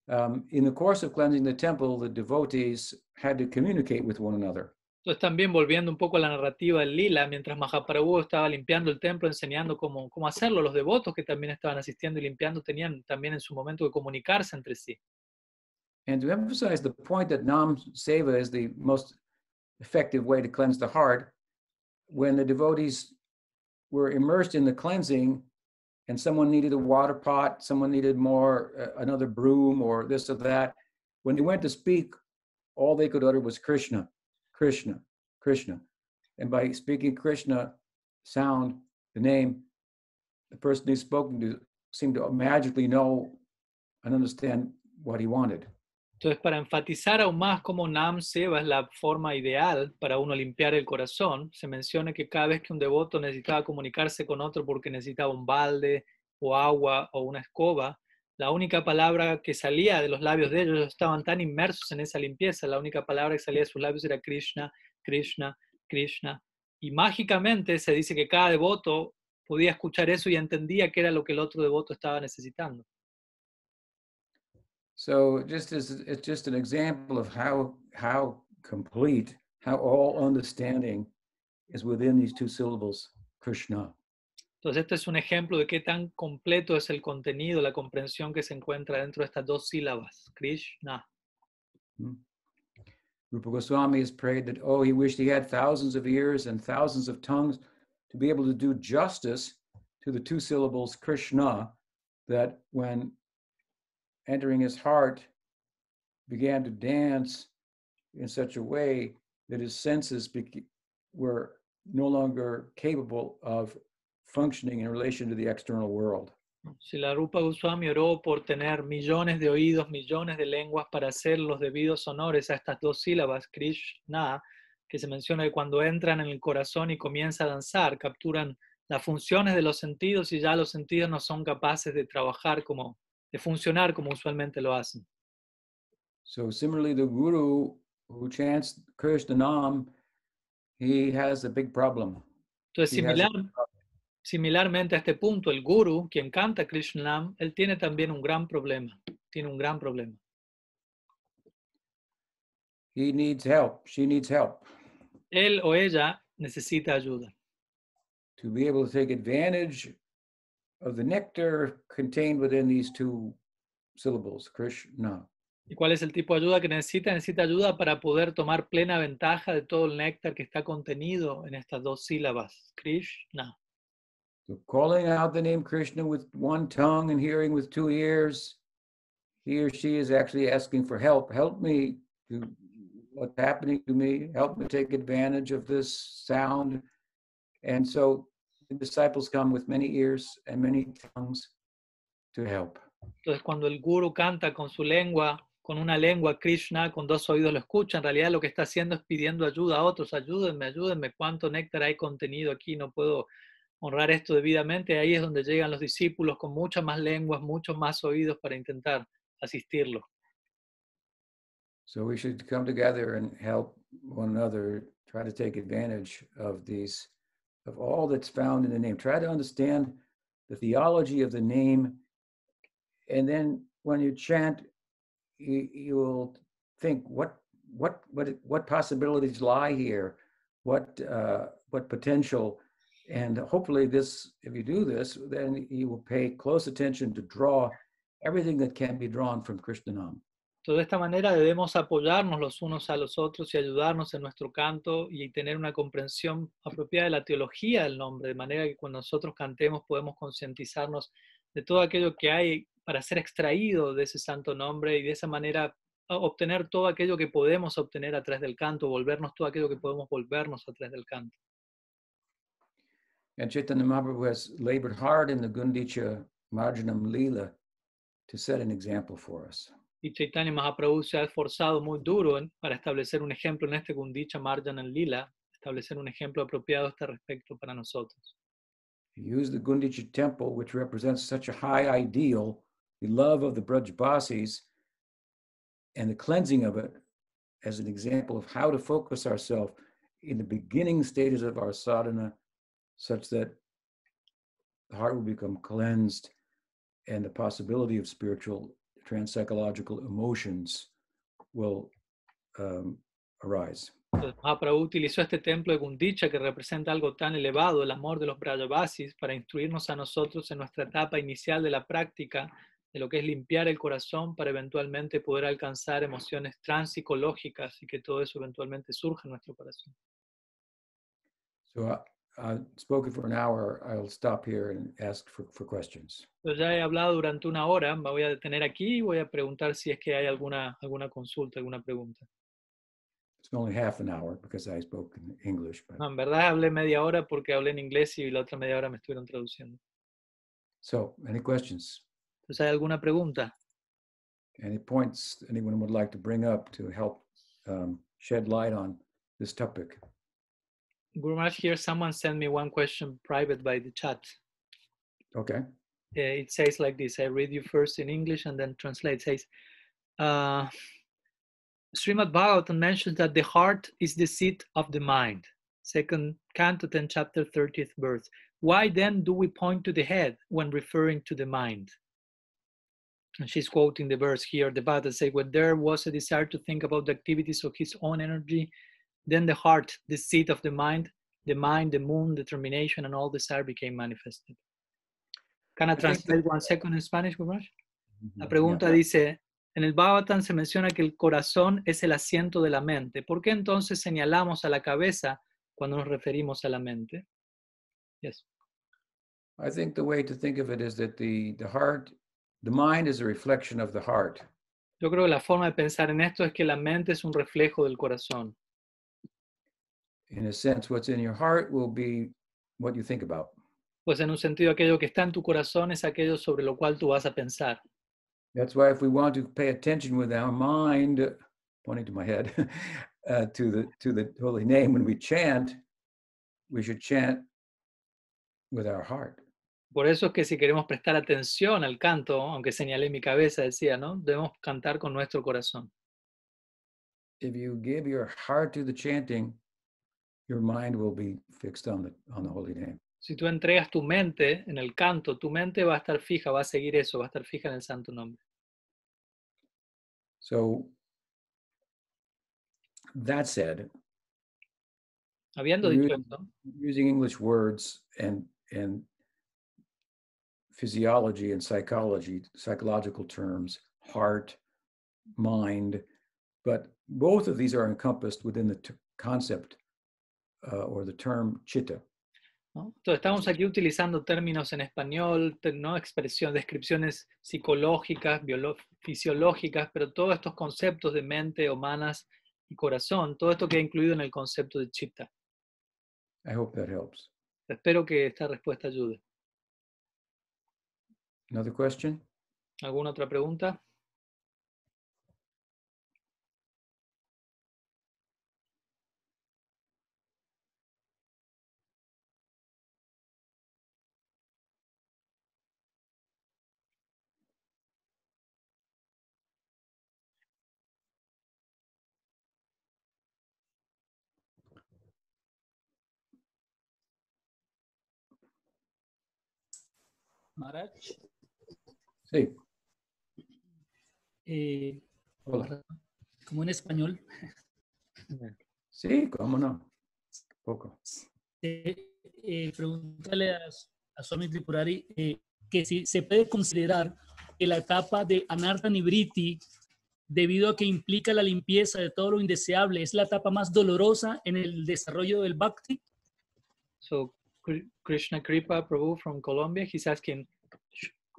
um, in the course of cleansing the temple, the devotees had to communicate with one another. Entonces también volviendo un poco a la narrativa del lila, mientras Mahaprabhu estaba limpiando el templo, enseñando cómo, cómo hacerlo, los devotos que también estaban asistiendo y limpiando tenían también en su momento que comunicarse entre sí. And to emphasize the point that Nam Seva is the most effective way to cleanse the heart, when the devotees were immersed in the cleansing and someone needed a water pot, someone needed more, uh, another broom or this or that, when they went to speak, all they could utter was Krishna, Krishna, Krishna. And by speaking Krishna sound, the name, the person he's spoken to seemed to magically know and understand what he wanted. Entonces, para enfatizar aún más cómo Nam Seva es la forma ideal para uno limpiar el corazón, se menciona que cada vez que un devoto necesitaba comunicarse con otro porque necesitaba un balde o agua o una escoba, la única palabra que salía de los labios de ellos estaban tan inmersos en esa limpieza, la única palabra que salía de sus labios era Krishna, Krishna, Krishna. Y mágicamente se dice que cada devoto podía escuchar eso y entendía qué era lo que el otro devoto estaba necesitando. So just as it's just an example of how how complete, how all understanding is within these two syllables, Krishna. Entonces, este es un ejemplo de qué tan completo es el contenido, la comprensión que se encuentra dentro de estas dos sílabas, Krishna. Hmm. Rupa Goswami has prayed that, oh, he wished he had thousands of ears and thousands of tongues to be able to do justice to the two syllables Krishna, that when entering his heart began to dance in such a way that his senses were no longer capable of functioning in relation to the external world. Si la Rupa Goswami oró por tener millones de oídos, millones de lenguas para hacer los debidos honores a estas dos sílabas, Krishna, que se menciona que cuando entran en el corazón y comienza a danzar, capturan las funciones de los sentidos y ya los sentidos no son capaces de trabajar como, de funcionar como usualmente lo hacen. So similarly, the guru who chants Krishna Nam, he has a big problem. Entonces, has a similar, similarmente a este punto, el guru, quien canta Krishnam, él tiene también un gran problema, tiene un gran problema. He needs help. She needs help Él o ella necesita ayuda. to be able to take advantage of the nectar contained within these two syllables, Krishna. ¿Y cuál es el tipo de ayuda que necesita? Necesita ayuda para poder tomar plena ventaja de todo el néctar que está contenido en estas dos sílabas, Krishna. So calling out the name Krishna with one tongue and hearing with two ears, he or she is actually asking for help. Help me to what's happening to me. Help me take advantage of this sound. And so the disciples come with many ears and many tongues to help. Entonces, cuando el guru canta con su lengua, con una lengua Krishna, con dos oídos lo escucha, en realidad lo que está haciendo es pidiendo ayuda a otros, ayúdenme, ayúdenme, cuánto néctar hay contenido aquí, no puedo honrar esto debidamente. Ahí es donde llegan los discípulos con muchas más lenguas, muchos más oídos para intentar asistirlo. So we should come together and help one another try to take advantage of these, of all that's found in the name. Try to understand the theology of the name. And then when you chant, you, you will think what what what what possibilities lie here, what uh, what potential, and hopefully this, if you do this, then you will pay close attention to draw everything that can be drawn from Krishnanam. De esta manera debemos apoyarnos los unos a los otros y ayudarnos en nuestro canto y tener una comprensión apropiada de la teología del nombre, de manera que cuando nosotros cantemos podemos concientizarnos de todo aquello que hay para ser extraído de ese santo nombre y de esa manera obtener todo aquello que podemos obtener a través del canto, volvernos todo aquello que podemos volvernos a través del canto. And Chaitanya Mahaprabhu has labored hard in the Gundicha Marjanam Leela to set an example for us. Y Chaitanya Mahaprabhu se ha esforzado muy duro en- para establecer un ejemplo en este Gundicha Marjanam Lila, establecer un ejemplo apropiado a este respecto para nosotros. He used the Gundicha temple, which represents such a high ideal, the love of the Brajbasis, and the cleansing of it as an example of how to focus ourselves in the beginning stages of our sadhana, such that the heart will become cleansed and the possibility of spiritual transpsychological emotions will um, arise. Entonces, Mahaprabhu utilizó este templo de Gundicha que representa algo tan elevado, el amor de los Brajavasis, para instruirnos a nosotros en nuestra etapa inicial de la práctica de lo que es limpiar el corazón para eventualmente poder alcanzar emociones transpsicológicas y que todo eso eventualmente surja en nuestro corazón. So I've spoken for an hour. I'll stop here and ask for, for questions. Ya he hablado durante una hora, me voy a detener aquí y voy a preguntar si es que hay alguna, alguna consulta, alguna pregunta. It's only half an hour because I spoke in English, but No, en verdad hablé media hora porque hablé en inglés y la otra media hora me estuvieron traduciendo. so any questions, Entonces, ¿hay alguna pregunta? any points anyone would like to bring up to help um, shed light on this topic? Guru Maharaj, here someone sent me one question private by the chat. Okay. Uh, it says like this. I read you first in English and then translate. It says, uh, Srimad Bhagavatam mentions that the heart is the seat of the mind. Second canto 10 chapter 30th verse. Why then do we point to the head when referring to the mind? And she's quoting the verse here. The Bhagavatam says, when there was a desire to think about the activities of his own energy, then the heart, the seat of the mind, the mind, the moon, determination, and all desire became manifested. Can I translate one second in Spanish? La pregunta dice, en el Bhagavatam se menciona que el corazón es el asiento de la mente. ¿Por qué entonces señalamos a la cabeza cuando nos referimos a la mente? Yes. I think the way to think of it is that the the heart, the mind is a reflection of the heart. Yo creo que la forma de pensar en esto es que la mente es un reflejo del corazón. In a sense, what's in your heart will be what you think about. Pues en un sentido aquello que está en tu corazón es aquello sobre lo cual tú vas a pensar. That's why if we want to pay attention with our mind, pointing to my head, uh, to the to the holy name when we chant, we should chant with our heart. Por eso es que si queremos prestar atención al canto, aunque señalé mi cabeza, decía, ¿no? Debemos cantar con nuestro corazón. If you give your heart to the chanting, your mind will be fixed on the on the holy name. Si tú entregas tu mente en el canto, tu mente va a estar fija, va a seguir eso, va a estar fija en el santo nombre. So that said, Habiendo dicho esto, using English words and and physiology and psychology, psychological terms, heart, mind, but both of these are encompassed within the concept uh, or the term chitta. ¿no? Entonces estamos aquí utilizando términos en español, ¿no? expresión, descripciones psicológicas, fisiológicas, pero todos estos conceptos de mente, humanas y corazón, todo esto queda incluido en el concepto de chitta. I hope that helps. Espero que esta respuesta ayude. Another question? ¿Alguna otra pregunta? Maharaj, Sí. eh, Hola. como en español, Sí, cómo no. Poco. eh, eh, pregúntale a, a Swami Tripurari eh, que si se puede considerar que la etapa de Anartha Nibriti, debido a que implica la limpieza de todo lo indeseable, es la etapa más dolorosa en el desarrollo del Bhakti. So Krishna Kripa Prabhu from Colombia, he's asking,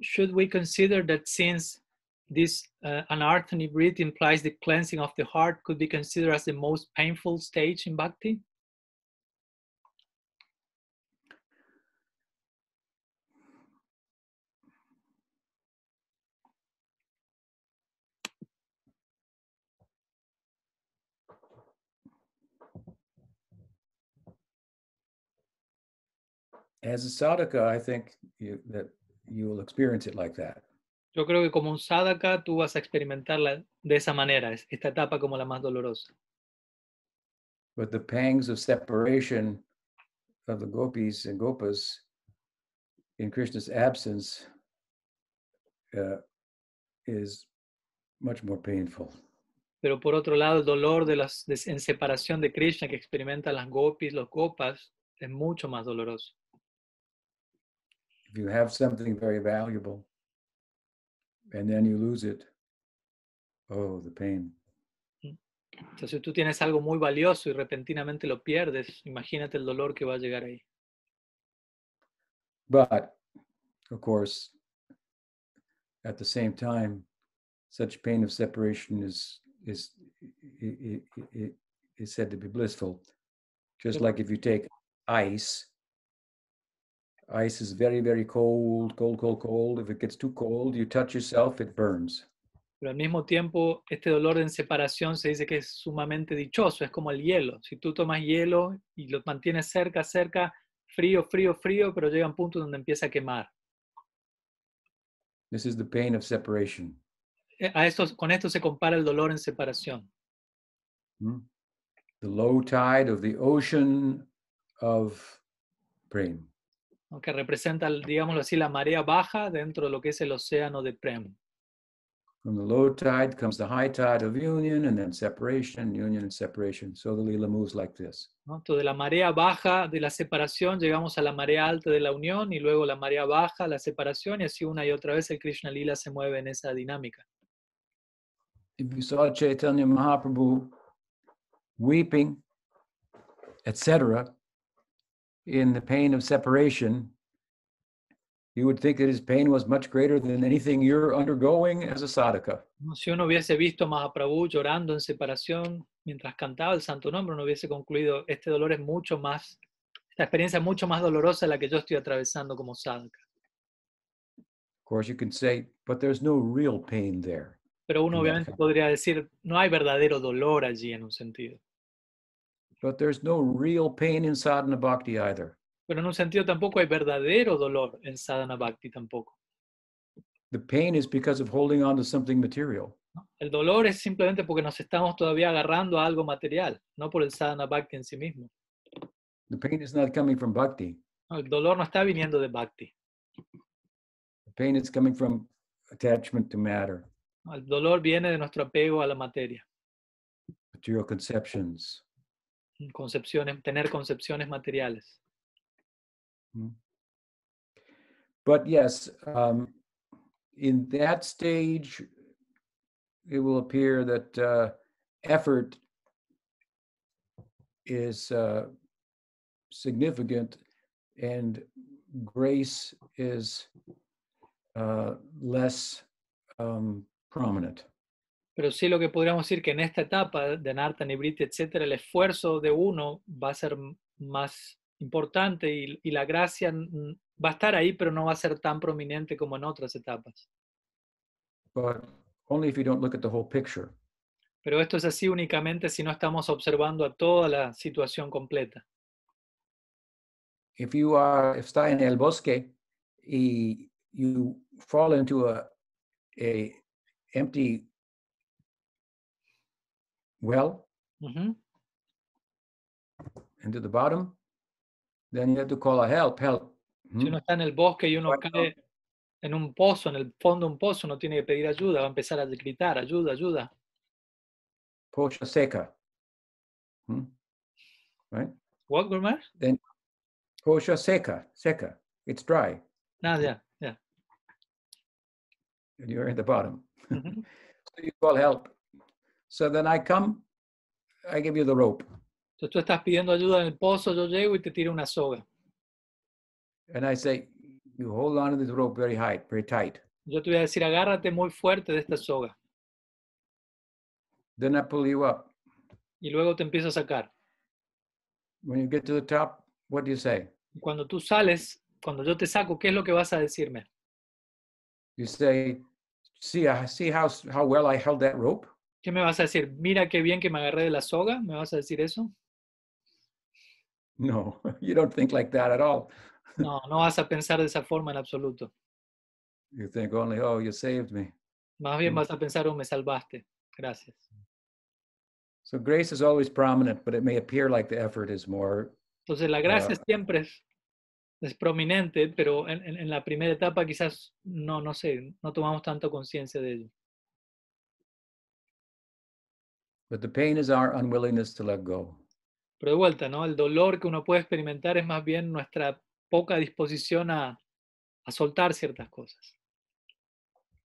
should we consider that since this uh, anartha nivritti implies the cleansing of the heart, could be considered as the most painful stage in bhakti? As a sadhaka, I think you, that you will experience it like that. Yo creo que como un sadhaka tú vas a experimentarla de esa manera, esta etapa como la más dolorosa. But the pangs of separation of the gopis and gopas in Krishna's absence uh, is much more painful. Pero por otro lado, el dolor de las, de- en separación de Krishna que experimentan las gopis, los gopas, es mucho más doloroso. If you have something very valuable and then you lose it, oh, the pain. Entonces, si tú tienes algo muy valioso y repentinamente lo pierdes, imagínate el dolor que va a llegar ahí. But of course, at the same time, such pain of separation is is i- i- i- is said to be blissful. Just like if you take ice, ice is very very cold, cold, cold, cold. If it gets too cold, you touch yourself, it burns. Pero al mismo tiempo, este dolor en separación se dice que es sumamente dichoso, es como el hielo. Si tú tomas hielo y lo mantienes cerca, cerca, frío, frío, frío, pero llega un punto donde empieza a quemar. This is the pain of separation. Eh, A esto, con esto se compara el dolor en separación. hmm? The low tide of the ocean of prem. ¿No? que representa, digámoslo así, la marea baja dentro de lo que es el océano de Prem. From the low tide comes the high tide of union and then separation, union and separation. So the Leela moves like this. ¿no? Entonces, de la marea baja de la separación llegamos a la marea alta de la unión y luego la marea baja, la separación, y así una y otra vez el Krishna Lila se mueve en esa dinámica. If you saw Chaitanya Mahaprabhu weeping, etc., in the pain of separation, you would think that his pain was much greater than anything you're undergoing as a sadhaka. Si uno hubiese visto Mahaprabhu llorando en separación mientras cantaba el santo nombre, uno hubiese concluido, este dolor es mucho más, esta experiencia es mucho más dolorosa la que yo estoy atravesando como sadhaka. Of course, you can say, but there's no real pain there. Pero uno obviamente podría decir, no hay verdadero dolor allí en un sentido. But there's no real pain in sadhana bhakti either. Pero en un sentido tampoco hay verdadero dolor en sadhana bhakti tampoco. The pain is because of holding on to something material. El dolor es simplemente porque nos estamos todavía agarrando a algo material, no por el sadhana bhakti en sí mismo. The pain is not coming from bhakti. ¿no? El dolor no está viniendo de bhakti. The pain is coming from attachment to matter. El dolor viene de nuestro apego a la materia, material conceptions. Concepciones, tener concepciones materiales. Mm. But yes, um, in that stage, it will appear that uh, effort is uh, significant and grace is uh, less um, prominent. Pero sí lo que podríamos decir que en esta etapa de Narta, Nibriti, etcétera, el esfuerzo de uno va a ser más importante y, y la gracia va a estar ahí, pero no va a ser tan prominente como en otras etapas. but only if you don't look at the whole picture. Pero esto es así únicamente si no estamos observando a toda la situación completa. If you are, if está en el bosque y you fall into a, a empty well Ujú. into the bottom, then you have to call a help, help. Si uno Hmm? está en el bosque y uno cae en un pozo, en el fondo de un pozo, uno tiene que pedir ayuda, va a empezar a gritar, ayuda, ayuda. Pocha seca. Hmm? Right? ¿What, Gurmar? Pocha seca, seca. It's dry, Nada, ya, ya. and you're at the bottom. Ujú. So you call help. So then I come, I give you the rope, Entonces tú estás pidiendo ayuda en el pozo, yo llego y te tiro una soga. and I say, you hold on to this rope very high, very tight. Yo te voy a decir, agárrate muy fuerte de esta soga. Then I pull you up. Y luego te empiezo a sacar. When you get to the top, what do you say? Cuando tú sales, cuando yo te saco, ¿qué es lo que vas a decirme? You say, see, see how how well I held that rope. ¿Qué me vas a decir? Mira qué bien que me agarré de la soga. ¿Me vas a decir eso? No, you don't think like that at all. No, no vas a pensar de esa forma en absoluto. You think only, oh, you saved me. Más bien Mm. vas a pensar, oh, me salvaste. Gracias. So grace is always prominent, but it may appear like the effort is more. Entonces la gracia Ah. siempre es, es prominente, pero en, en- en la primera etapa quizás no, no sé, no tomamos tanto conciencia de ello. But the pain is our unwillingness to let go. Pero de vuelta, ¿no? El dolor que uno puede experimentar es más bien nuestra poca disposición a, a soltar ciertas cosas.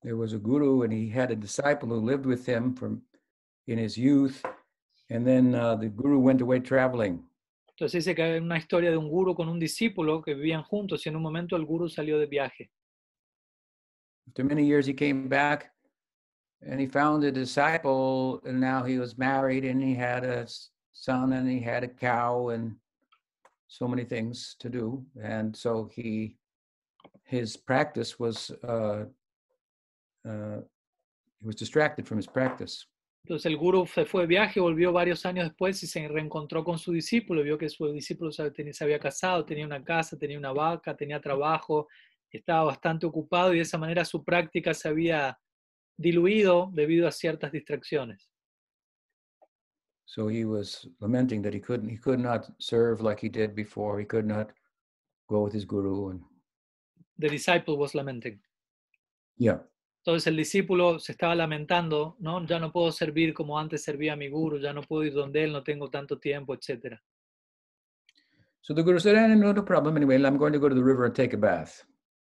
There was a guru, and he had a disciple who lived with him from in his youth, and then uh, the guru went away traveling. Entonces dice que hay una historia de un guru con un discípulo que vivían juntos y en un momento el guru salió de viaje. After many years, he came back, and he found a disciple, and now he was married, and he had a son, and he had a cow, and so many things to do, and so he his practice was uh, uh, he was distracted from his practice. Entonces el guru se fue de viaje, volvió varios años después y se reencontró con su discípulo, vio que su discípulo se había casado, tenía una casa, tenía una vaca, tenía trabajo, estaba bastante ocupado y de esa manera su práctica se había diluido debido a ciertas distracciones. So he was lamenting that he couldn't he could not serve like he did before. He could not go with his guru, and The disciple was lamenting. yeah. Entonces el discípulo se estaba lamentando, ¿no? Ya no puedo servir como antes servía a mi guru, ya no puedo ir donde él, no tengo tanto tiempo, etc. So the guru said, eh, "No, no problem. Anyway, I'm going to go to the river and take a bath."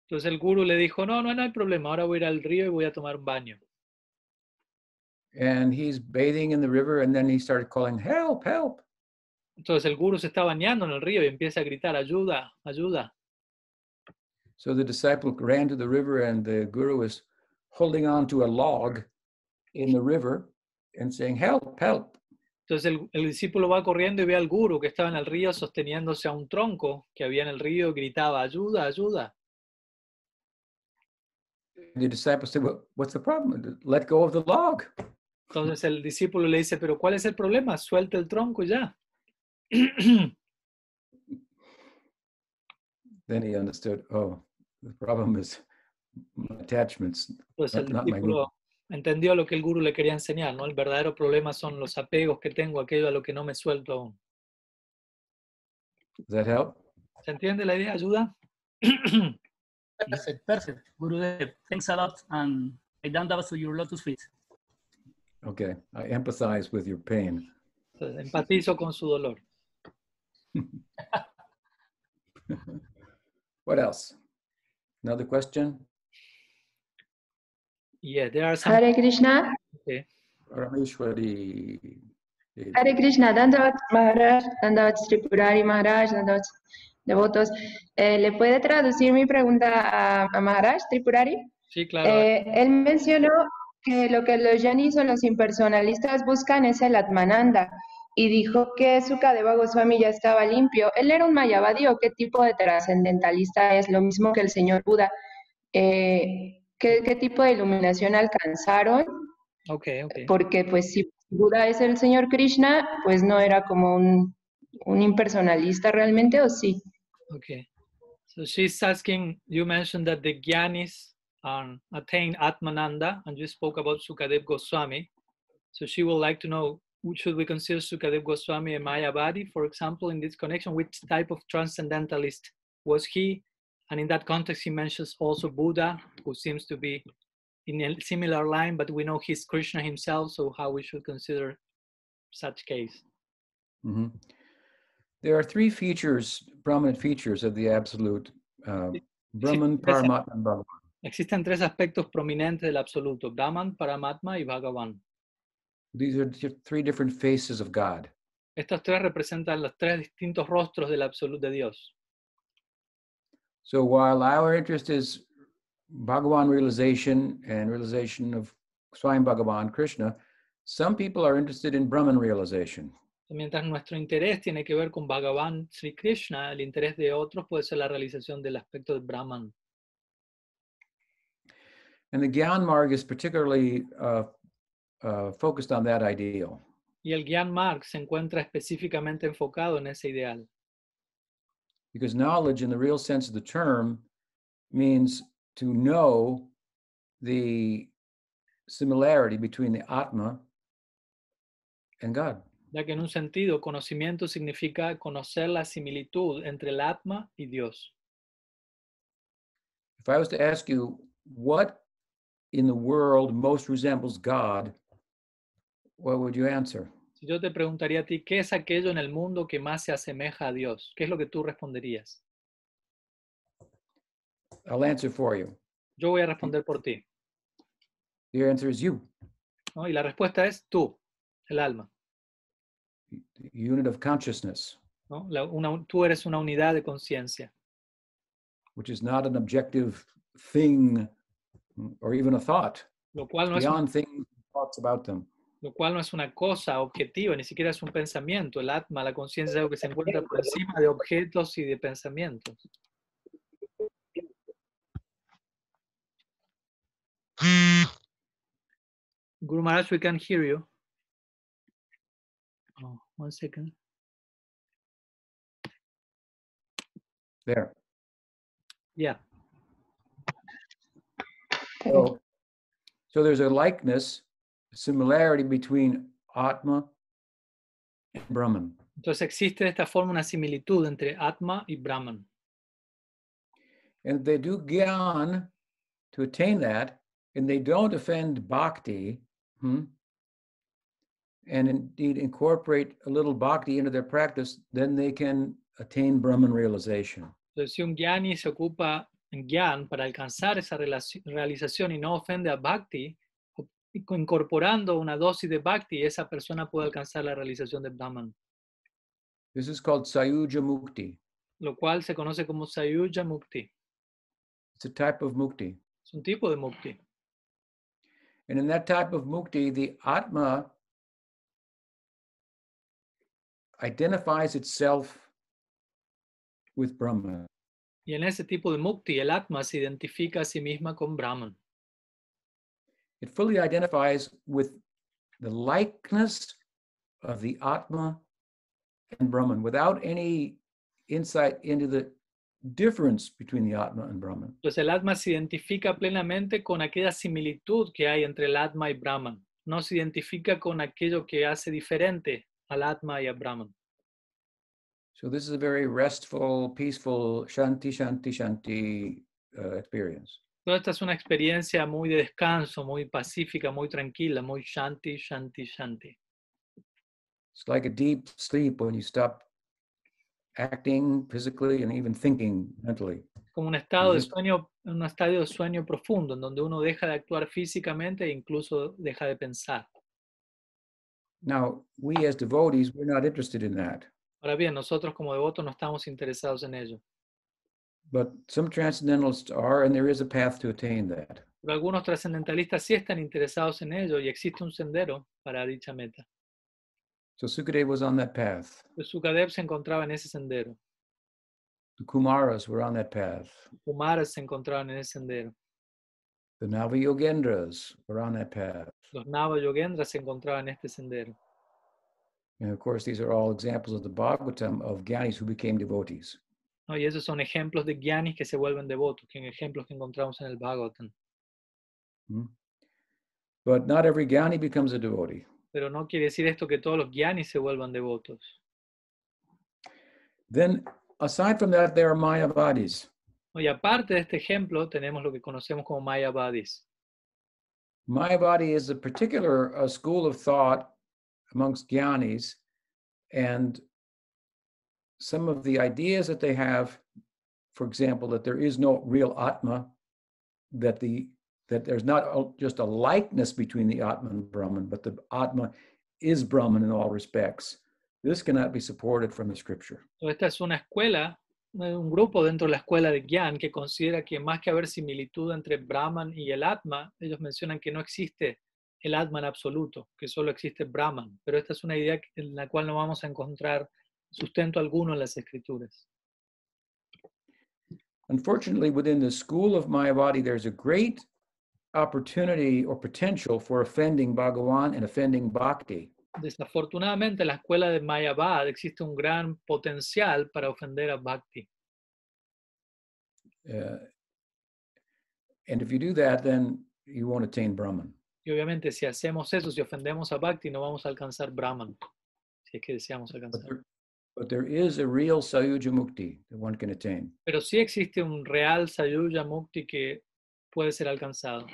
Entonces el guru le dijo, no, no, no hay problema, ahora voy a ir al río y voy a tomar un baño. and he's bathing in the river and then he started calling help help Entonces el guru se está bañando en el río y empieza a gritar, ayuda, ayuda. so the disciple ran to the river and the guru was holding on to a log in the river and saying help help Entonces el, el discípulo va corriendo y ve al guru que estaba en el río sosteniéndose a un tronco que había en el río y gritaba, ayuda, ayuda. The disciple said well, what's the problem let go of the log Entonces el discípulo le dice, pero ¿cuál es el problema? Suelta el tronco y ya. then he understood oh the problem is my attachments Entonces el Not- not my guru. discípulo entendió lo que el guru le quería enseñar, ¿no? El verdadero problema son los apegos que tengo, aquello a lo que no me suelto aún. does that help ¿Se entiende la idea? ¿Ayuda? Perfect, perfect. Gurudev, thanks a lot. And I down that to your lotus feet. okay i empathize with your pain empatizo con su dolor. what else another question Yeah, there are some... Hare Krishna, Parameshwari. eh, Hare Krishna, Dandavat Maharaj, Dandavat Tripurari Maharaj, Dandavat devotos. Eh, ¿Le puede traducir mi pregunta a, a Maharaj Tripurari? Sí, claro. Eh, él mencionó que lo que los yanis o los impersonalistas buscan es el Atmananda y dijo que Sukadeva Goswami ya estaba limpio. Él era un mayavadi o qué tipo de trascendentalista es, lo mismo que el señor Buda. Eh, ¿qué, ¿Qué tipo de iluminación alcanzaron? Ok, ok. Porque pues si Buda es el señor Krishna, pues no era como un, un impersonalista realmente, ¿o sí? Okay. So she's asking, you mentioned that the Gyanis um, attained Atmananda, and you spoke about Sukadev Goswami. So she would like to know, should we consider Sukadev Goswami a Mayavadi, for example, in this connection? Which type of transcendentalist was he? And in that context, he mentions also Buddha, who seems to be in a similar line, but we know he's Krishna himself, so how we should consider such case. Mhm. There are three features, prominent features of the absolute uh, Brahman, Paramatma, and Bhagavan. Existen tres aspectos prominentes del absoluto, Brahman, Paramatma y Bhagavan. These are three different faces of God. Estos tres representan los tres distintos rostros del absoluto de Dios. So while our interest is Bhagavan realization and realization of Swayam Bhagavan, Krishna, some people are interested in Brahman realization. Mientras nuestro interés tiene que ver con Bhagavan Sri Krishna, el interés de otros puede ser la realización del aspecto de Brahman. And the Gyan Marg is particularly uh, uh, focused on that ideal. Y el Gyan Marg se encuentra específicamente enfocado en ese ideal, Because knowledge, in the real sense of the term, means to know the similarity between the Atma and God. ya que en un sentido conocimiento significa conocer la similitud entre el Atma y Dios. If I was to ask you what in the world most resembles God, what would you answer? Si yo te preguntaría a ti, ¿qué es aquello en el mundo que más se asemeja a Dios? ¿Qué es lo que tú responderías? I'll answer for you. Yo voy a responder por ti. The answer is you, ¿no? Y la respuesta es tú, el alma. the unit of consciousness, ¿no? La- una- tú eres una unidad de conciencia, which is not an objective thing or even a thought, lo cual, no es, un- beyond things, thoughts about them. lo cual no es una cosa objetiva, ni siquiera es un pensamiento. El atma, la conciencia es algo que se encuentra por encima de objetos y de pensamientos. Guru Maharaj, we can hear you. Oh, one second. There. Yeah. So, so there's a likeness, a similarity between Atma and Brahman. Entonces existe de esta forma una similitud entre Atma y Brahman. And they do gyan to attain that, and they don't offend bhakti, hmm, and indeed incorporate a little bhakti into their practice, then they can attain Brahman realization. Entonces, si un Gyani se ocupa en Gyan para alcanzar esa realización y no ofende a Bhakti, o- y co- incorporando una dosis de Bhakti, esa persona puede alcanzar la realización de Brahman, This is called Sayuja Mukti. lo cual se conoce como Sayuja Mukti. It's a type of mukti. Es un tipo de Mukti. And in that type of mukti, the Atma identifies itself with Brahman. Y en ese tipo de Mukti, el Atma se identifica a sí misma con Brahman. It fully identifies with the likeness of the Atma and Brahman without any insight into the difference between the Atma and Brahman. Entonces el Atma se identifica plenamente con aquella similitud que hay entre el Atma y Brahman. No se identifica con aquello que hace diferente al Atma y a Brahman. So this is a very restful, peaceful, shanti, shanti, shanti uh, experience. Toda esta es una experiencia muy de descanso, muy pacífica, muy tranquila, muy shanti, shanti, shanti. It's like a deep sleep when you stop acting physically and even thinking mentally. Como un estado de sueño, un estadio de sueño profundo, en donde uno deja de actuar físicamente e incluso deja de pensar. Now, we as devotees, we're not interested in that. Ahora bien, nosotros como devotos no estamos interesados en ello. But some transcendentalists are, and there is a path to attain that. Pero algunos trascendentalistas sí están interesados en ello y existe un sendero para dicha meta. So Sukadev was on that path. Sukadev se encontraba en ese sendero. The Kumaras were on that path. Kumaras se encontraban en ese sendero. The Navayogendras were on that path. Los Nava Yogendras se encontraban en este sendero. And of course, these are all examples of the Bhagavatam of Gyanis who became devotees. ¿no? Y esos son ejemplos de gyanis que se vuelven devotos, que ejemplos que encontramos en el Bhagavatam. Hmm. But not every Gyani becomes a devotee. Pero no quiere decir esto que todos los gyanis se vuelvan devotos. Then, aside from that, there are Mayavadis. Y aparte de este ejemplo, tenemos lo que conocemos como Mayavadis. Mayavadi is a particular uh, school of thought amongst Gyanis, and some of the ideas that they have, for example, that there is no real Atma, that the that there's not just a likeness between the Atman and Brahman, but the Atma is Brahman in all respects. This cannot be supported from the scripture. Esta es una escuela, un grupo dentro de la escuela de Gyan que considera que más que haber similitud entre Brahman y el Atma, ellos mencionan que no existe el Atma en absoluto, que solo existe Brahman. Pero esta es una idea en la cual no vamos a encontrar sustento alguno en las escrituras. Unfortunately, within the school of Mayavadi, there's a great opportunity or potential for offending Bhagawan and offending Bhakti. Desafortunadamente, en la escuela de Mayavad existe un gran potencial para ofender a Bhakti. Uh, and if you do that, then you won't attain Brahman. Y obviamente, si hacemos eso, si ofendemos a Bhakti, no vamos a alcanzar Brahman, si es que deseamos But alcanzar. there, but there is a real Sayuja Mukti that one can attain. Pero sí existe un real Sayuja Mukti que puede ser alcanzado.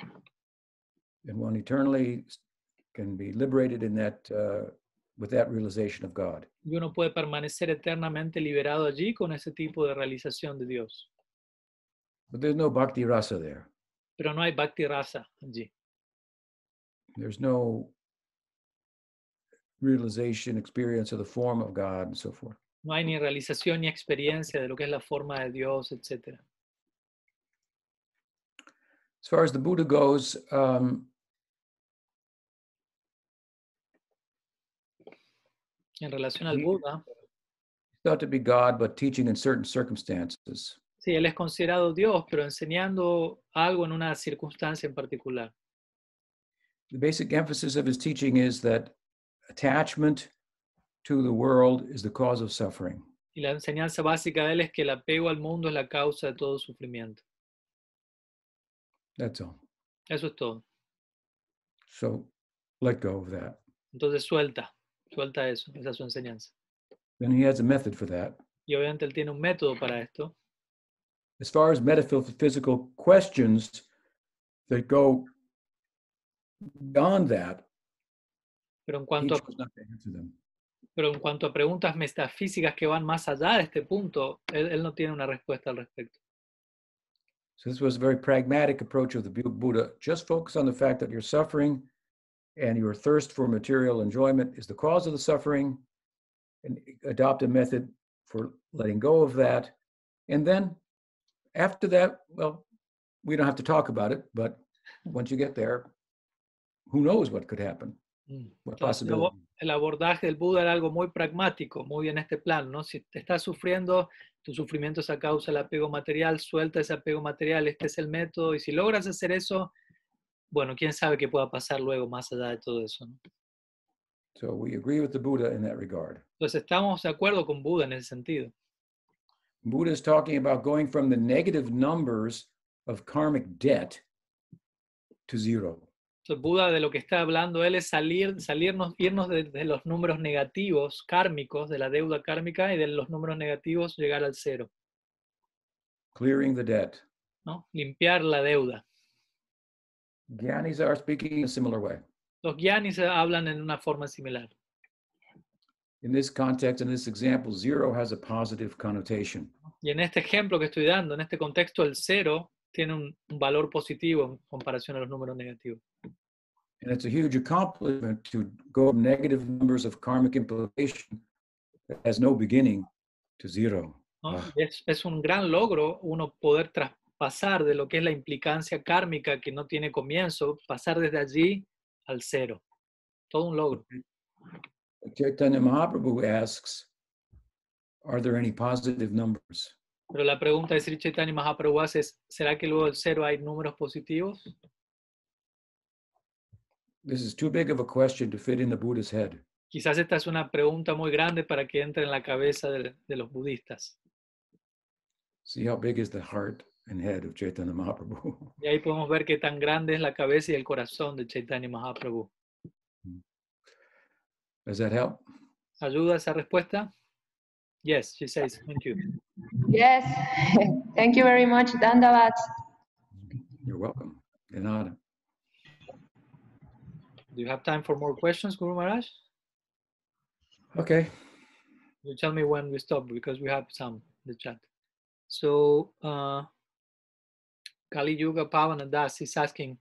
And one eternally can be liberated in that, uh, with that realization of God. Y uno puede permanecer eternamente liberado allí con ese tipo de realización de Dios. But there's no Bhakti Rasa there. Pero no hay Bhakti Rasa allí. There's no realization, experience of the form of God and so forth. No hay ni realización ni experiencia de lo que es la forma de Dios, etc. As far as the Buddha goes, um, En relación al. Buda, thought to be God, but teaching in certain circumstances. sí, él es considerado Dios, pero enseñando algo en una circunstancia en particular. The basic emphasis of his teaching is that attachment to the world is the cause of suffering. Y la enseñanza básica de él es que el apego al mundo es la causa de todo sufrimiento. That's all. Eso es todo. So let go of that. Entonces suelta, suelta eso, esa es su enseñanza. Then he has a method for that. Y obviamente él tiene un método para esto. As far as metaphysical questions that go beyond that, Pero en he cuanto a, chose not to answer them. pero en cuanto a preguntas metafísicas que van más allá de este punto, él, él no tiene una respuesta al respecto. So this was a very pragmatic approach of the Buddha. Just focus on the fact that you're suffering and your thirst for material enjoyment is the cause of the suffering and adopt a method for letting go of that. And then after that, well, we don't have to talk about it, but once you get there, who knows what could happen? Mm. Entonces, el abordaje del Buda era algo muy pragmático, muy en este plan, ¿no? Si te estás sufriendo, tu sufrimiento es a causa del apego material, suelta ese apego material, este es el método, y si logras hacer eso, bueno, quién sabe qué pueda pasar luego más allá de todo eso, ¿no? So we agree with the Buddha in that regard. Entonces estamos de acuerdo con Buda en ese sentido. Buddha is talking about going from the negative numbers of karmic debt to zero. Entonces, Buda de lo que está hablando él es salir, salirnos, irnos de, de los números negativos kármicos, de la deuda kármica, y de los números negativos llegar al cero, clearing the debt. ¿no? Limpiar la deuda. Gyanis are speaking in a similar way. Los gyanis hablan en una forma similar. In this context, in this example, zero has a positive connotation. Y en este ejemplo que estoy dando, en este contexto, el cero tiene un, un valor positivo en comparación a los números negativos. And it's a huge accomplishment to go from negative numbers of karmic implication that has no beginning to zero. ¿no? Ah. Es, es un gran logro uno poder traspasar de lo que es la implicancia kármica que no tiene comienzo, pasar desde allí al cero. Todo un logro. Chaitanya Mahaprabhu asks, are there any positive numbers? Pero la pregunta de Sri Chaitanya Mahaprabhu es, ¿será que luego del cero hay números positivos? This is too big of a question to fit in the Buddha's head. Quizás esta es una pregunta muy grande para que entre en la cabeza de, de los budistas. See how big is the heart and head of Chaitanya Mahaprabhu. Y ahí podemos ver qué tan grande es la cabeza y el corazón de Chaitanya Mahaprabhu. Does that help? ¿Ayuda esa respuesta? Yes, she says, thank you. Yes, thank you very much, Dandavat. You're welcome. De nada. Do you have time for more questions, Guru Maharaj? Okay. You tell me when we stop because we have some in the chat. So, uh, Kali Yuga Pavana Das is asking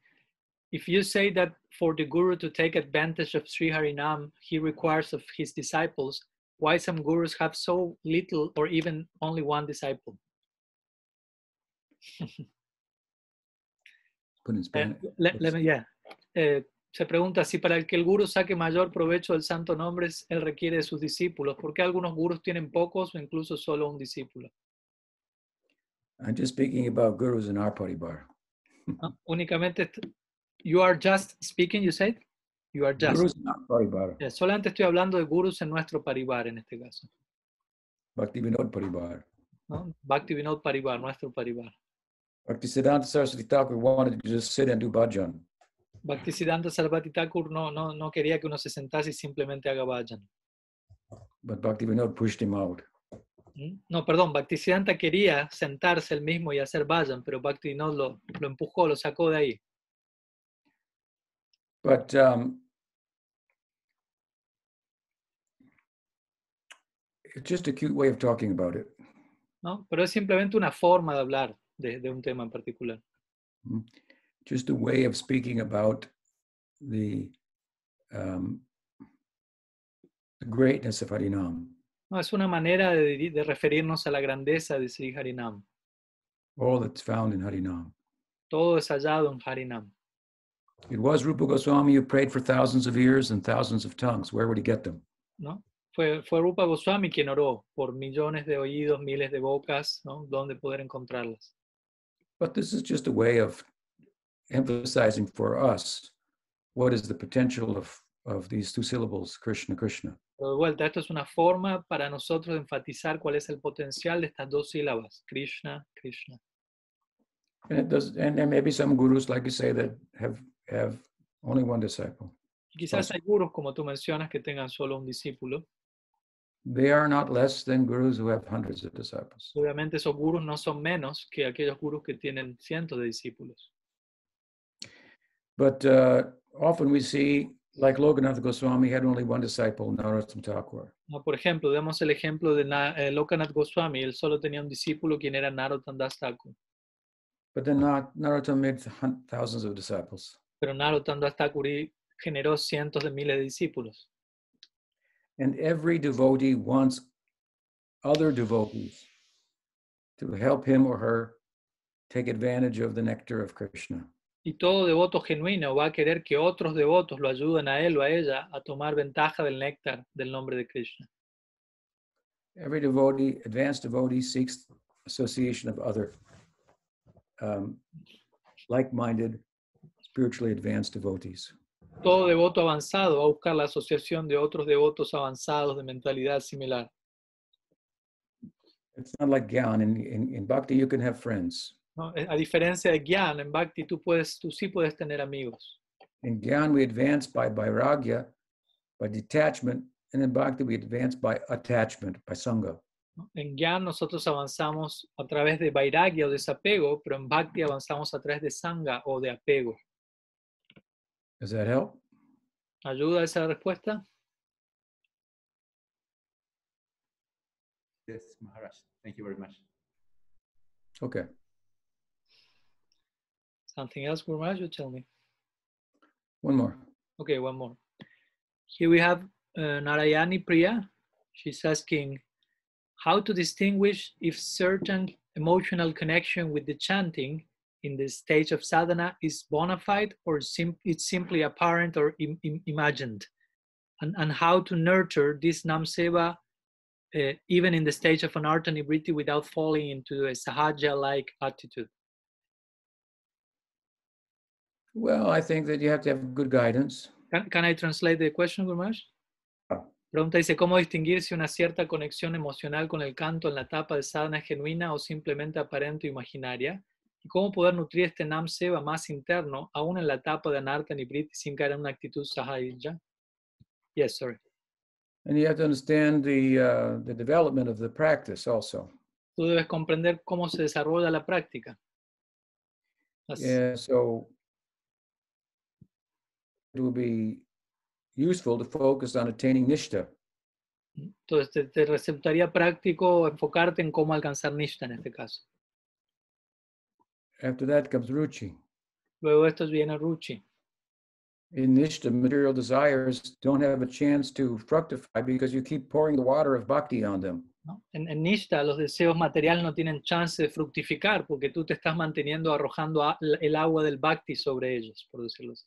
if you say that for the Guru to take advantage of Sri Harinam, he requires of his disciples, why some gurus have so little or even only one disciple? Put in Eh, Spanish. le- let me- yeah. Eh, se pregunta si para el que el guru saque mayor provecho del santo nombre, él requiere de sus discípulos. ¿Por qué algunos gurus tienen pocos o incluso solo un discípulo? I'm just speaking about gurus in our party bar. ¿No? Únicamente, you are just speaking, you said? You are just. Gurus in our party bar. Yeah, solamente estoy hablando de gurus en nuestro paribar en este caso. Bhakti Vinod Paribar. ¿no? Bhakti Vinod Paribar, nuestro paribar. Bhakti Siddhanta Saraswati Thakur wanted to just sit and do bhajan. Bhaktisiddhanta Sarvati Thakur no, no, no quería que uno se sentase y simplemente haga vayan. But Bhakti Vinod pushed him out. ¿Mm? No, perdón, Bhaktisiddhanta quería sentarse él mismo y hacer vayan, pero Bhakti Vinod lo, lo empujó, lo sacó de ahí. But um, it's just a cute way of talking about it. ¿no? Pero es simplemente una forma de hablar de, de un tema en particular. Just a way of speaking about the, um, the greatness of Harinam, No, es una manera de, de referirnos a la grandeza de Sri Harinam. all that's found in Harinam. Todo es hallado en Harinam. It was Rupa Goswami who prayed for thousands of ears and thousands of tongues. Where would he get them? ¿no? Fue, fue Rupa Goswami quien oró por millones de oídos, miles de bocas, ¿no? ¿Dónde poder encontrarlas? But this is just a way of emphasizing for us what is the potential of, of these two syllables, Krishna, Krishna. De vuelta, esto es una forma para nosotros de enfatizar cuál es el potencial de estas dos sílabas, Krishna, Krishna. And it does, and there may be some gurus, like you say, that have have only one disciple. Y quizás hay gurus, como tú mencionas, que tengan solo un discípulo. They are not less than gurus who have hundreds of disciples. Obviamente esos gurus no son menos que aquellos gurus que tienen cientos de discípulos. But uh, often we see, like Lokanath Goswami had only one disciple, Narottam Thakur. ¿no? Por ejemplo, demos el ejemplo de Na- eh, Lokanath Goswami, él solo tenía un discípulo quien era Narottam Das Thakur. But then not, Narottam made thousands of disciples. Pero Narottam Das Thakur generó cientos de miles de discípulos. And every devotee wants other devotees to help him or her take advantage of the nectar of Krishna. Y todo devoto genuino va a querer que otros devotos lo ayuden a él o a ella a tomar ventaja del néctar del nombre de Krishna. Every devotee, advanced devotee, seeks association of other um, like-minded, spiritually advanced devotees. Todo devoto avanzado va a buscar la asociación de otros devotos avanzados de mentalidad similar. It's not like Gyan. In, in, in Bhakti, you can have friends. ¿No? Eh, A diferencia de Gyan, en Bhakti tú, puedes, tú sí puedes tener amigos. In Gyan, we advance by vairagya, by detachment, and in Bhakti, we advance by attachment, by sangha. En Gyan nosotros avanzamos a través de Vairagya o desapego, pero en Bhakti avanzamos a través de Sangha o de apego. Does that help? ¿Ayuda esa respuesta? Yes, Maharaj. Thank you very much. Okay. Something else, Guru Maharaj, you tell me. One more. Okay, one more. Here we have uh, Narayani Priya. She's asking how to distinguish if certain emotional connection with the chanting in the stage of sadhana is bona fide or sim- it's simply apparent or im- im- imagined. and, and how to nurture this namseva uh, even in the stage of anartha nivritti without falling into a sahaja-like attitude. Well, I think that you have to have good guidance. Can, can I translate the question, Gurmash? Ah. Pregunta dice, ¿cómo distinguir si una cierta conexión emocional con el canto en la etapa de sadhana es genuina o simplemente aparente o imaginaria? ¿Y cómo poder nutrir este nam seva más interno, aún en la etapa de anartha nibriti, sin caer en una actitud sahaja? Yes, sorry. And you have to understand the, uh, the development of the practice also. Tú debes comprender cómo se desarrolla la práctica. Yeah, so will be useful to focus on attaining nishta. Entonces, te, te resultaría práctico enfocarte en cómo alcanzar Nishta en este caso. After that comes ruchi. Luego esto viene Ruchi. In nishta, material desires don't have a chance to fructify because you keep pouring the water of bhakti on them. ¿no? En, en Nishta, los deseos materiales no tienen chance de fructificar porque tú te estás manteniendo arrojando a- el agua del Bhakti sobre ellos, por decirlo así.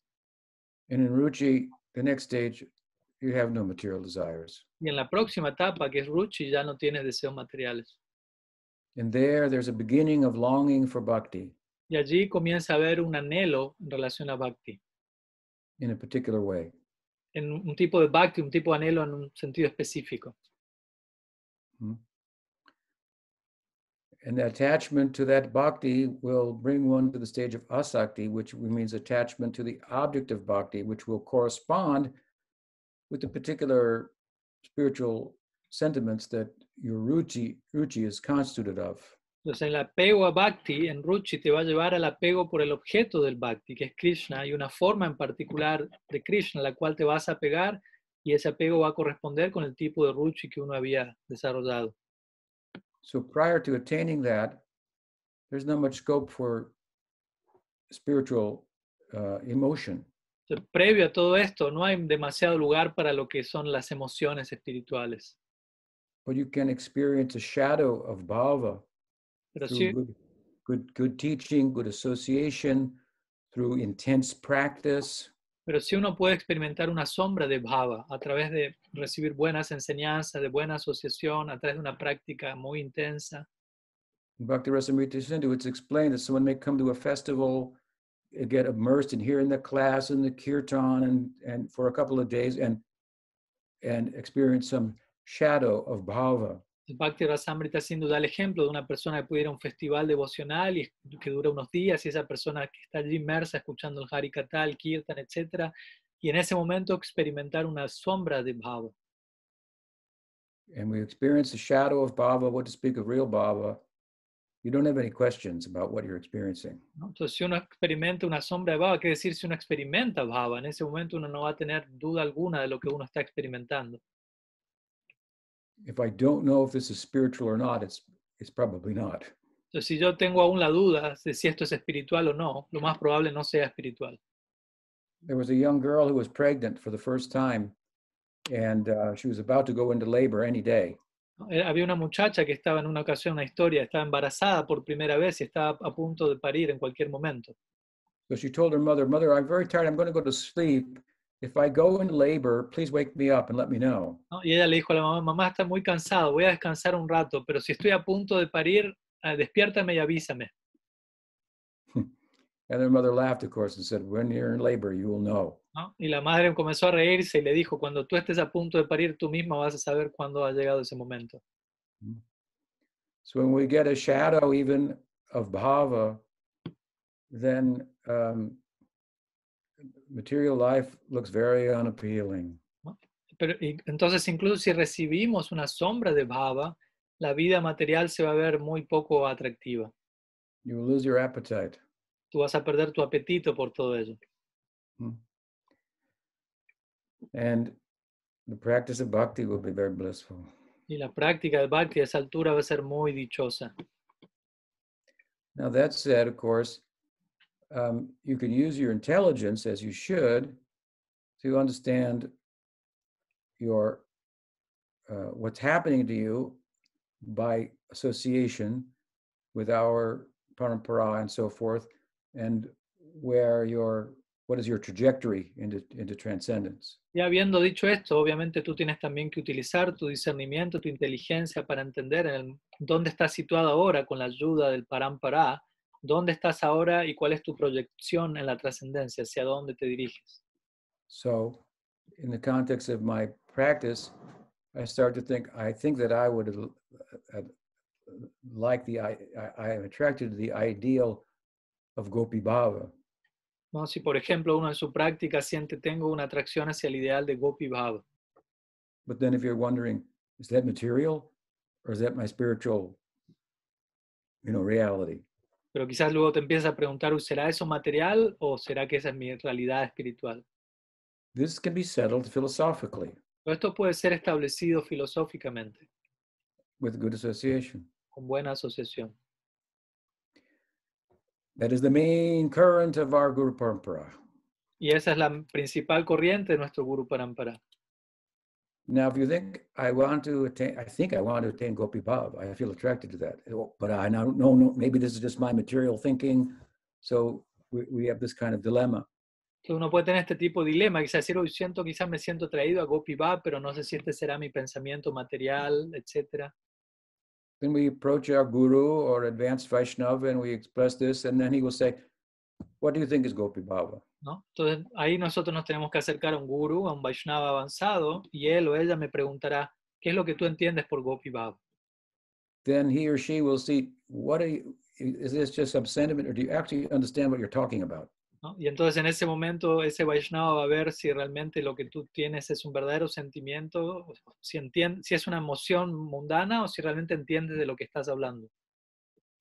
And in ruchi, the next stage, you have no material desires. Y en la próxima etapa, que es Ruchi, ya no tienes deseos materiales. And there, there's a beginning of longing for bhakti Y allí comienza a haber un anhelo en relación a Bhakti. in a particular way. En un tipo de Bhakti, un tipo de anhelo en un sentido específico. Hmm? And the attachment to that bhakti will bring one to the stage of asakti, which means attachment to the object of bhakti, which will correspond with the particular spiritual sentiments that your ruchi, ruchi is constituted of. Entonces, el apego a Bhakti en Ruchi te va a llevar al apego por el objeto del Bhakti, que es Krishna, y una forma en particular de Krishna, la cual te vas a pegar, y ese apego va a corresponder con el tipo de Ruchi que uno había desarrollado. So prior to attaining that, there's not much scope for spiritual uh, emotion. Previo a todo esto, no hay demasiado lugar para lo que son las emociones espirituales. But you can experience a shadow of bhava Pero through sí, good, good, good teaching, good association, through intense practice, pero sí uno puede experimentar una sombra de bhava a través de recibir buenas enseñanzas, de buena asociación, a través de una práctica muy intensa. In Bhakti Rasamrita Sindhu, it's explained that someone may come to a festival, uh, get immersed in hearing the class and the kirtan and, and for a couple of days and and experience some shadow of bhava. El Bhakti Rasamrita Sindhu da el ejemplo de una persona que puede ir a un festival devocional y que dura unos días y esa persona que está allí inmersa escuchando el Harikata, el Kirtan, etc. Y en ese momento experimentar una sombra de bhava. And we experience the shadow of bhava, what to speak of real bhava. You don't have any questions about what you're experiencing. Entonces, si uno experimenta una sombra de bhava, quiere decir si uno experimenta bhava, en ese momento uno no va a tener duda alguna de lo que uno está experimentando. If I don't know if this is spiritual or not, it's it's probably not. Entonces, si yo tengo aún la duda de si esto es espiritual o no, lo más probable no sea espiritual. There was a young girl who was pregnant for the first time, and uh, she was about to go into labor any day. Eh, Había una muchacha que estaba en una ocasión, una historia, estaba embarazada por primera vez y estaba a punto de parir en cualquier momento. So she told her mother, Mother, I'm very tired. I'm going to go to sleep. If I go into labor, please wake me up and let me know. ¿no? Y ella le dijo a la mamá, mamá está muy cansado, voy a descansar un rato, pero si estoy a punto de parir, eh, despiértame y avísame. And her mother laughed, of course, and said, When you're in labor, you will know. ¿no? Y la madre comenzó a reírse y le dijo, cuando tú estés a punto de parir, tú misma vas a saber cuándo ha llegado ese momento. So when we get a shadow even of bhava, then um, material life looks very unappealing. Pero, entonces, incluso si recibimos una sombra de bhava, la vida material se va a ver muy poco atractiva. You will lose your appetite. Tú vas a perder tu apetito por todo ello. Hmm. And the practice of bhakti will be very blissful. Y la práctica del bhakti a esa altura va a ser muy dichosa. Now, that said, of course, um, you can use your intelligence as you should to understand your uh, what's happening to you by association with our parampara and so forth, and where your what is your trajectory into, into transcendence? Y habiendo dicho esto, obviamente tú tienes también que utilizar tu discernimiento, tu inteligencia para entender el- dónde estás situado ahora con la ayuda del Parampara, dónde estás ahora y cuál es tu proyección en la trascendencia, hacia dónde te diriges. So, in the context of my practice, I start to think, I think that I would uh, like the, I, I I am attracted to the ideal of Gopi Bhava. ¿no? Si, por ejemplo, uno en su práctica siente tengo una atracción hacia el ideal de Gopi Bhava, But then if you're wondering, is that material or is that my spiritual, you know, reality? Pero quizás luego te empiezas a preguntar, "Uy, ¿será eso material o será que esa es mi realidad espiritual? This can be settled philosophically Pero esto puede ser establecido filosóficamente, with good association. con buena asociación. That is the main current of our Guru Parampara. Y esa es la principal corriente de nuestro Guru Parampara. Now, if you think I want to attain, I think I want to attain Gopi Bhav. I feel attracted to that. Oh, But I now no, no, maybe this is just my material thinking. So we, we have this kind of dilemma. Entonces uno puede tener este tipo de dilema, quizás decir, siento, quizás me siento atraído a Gopi Bhav, pero no sé si este será mi pensamiento material, etc. Then we approach our guru or advanced Vaishnava and we express this, and then he will say, What do you think is Gopi Bhava? ¿no? Entonces ahí nosotros nos tenemos que acercar a un guru, a un Vaishnava avanzado, y él o ella me preguntará, ¿qué es lo que tú entiendes por Gopi Bhav? Then he or she will see, What are you, is this just some sentiment or do you actually understand what you're talking about? ¿no? Y entonces en ese momento ese Vaishnava va a ver si realmente lo que tú tienes es un verdadero sentimiento, si, entien- si es una emoción mundana o si realmente entiendes de lo que estás hablando.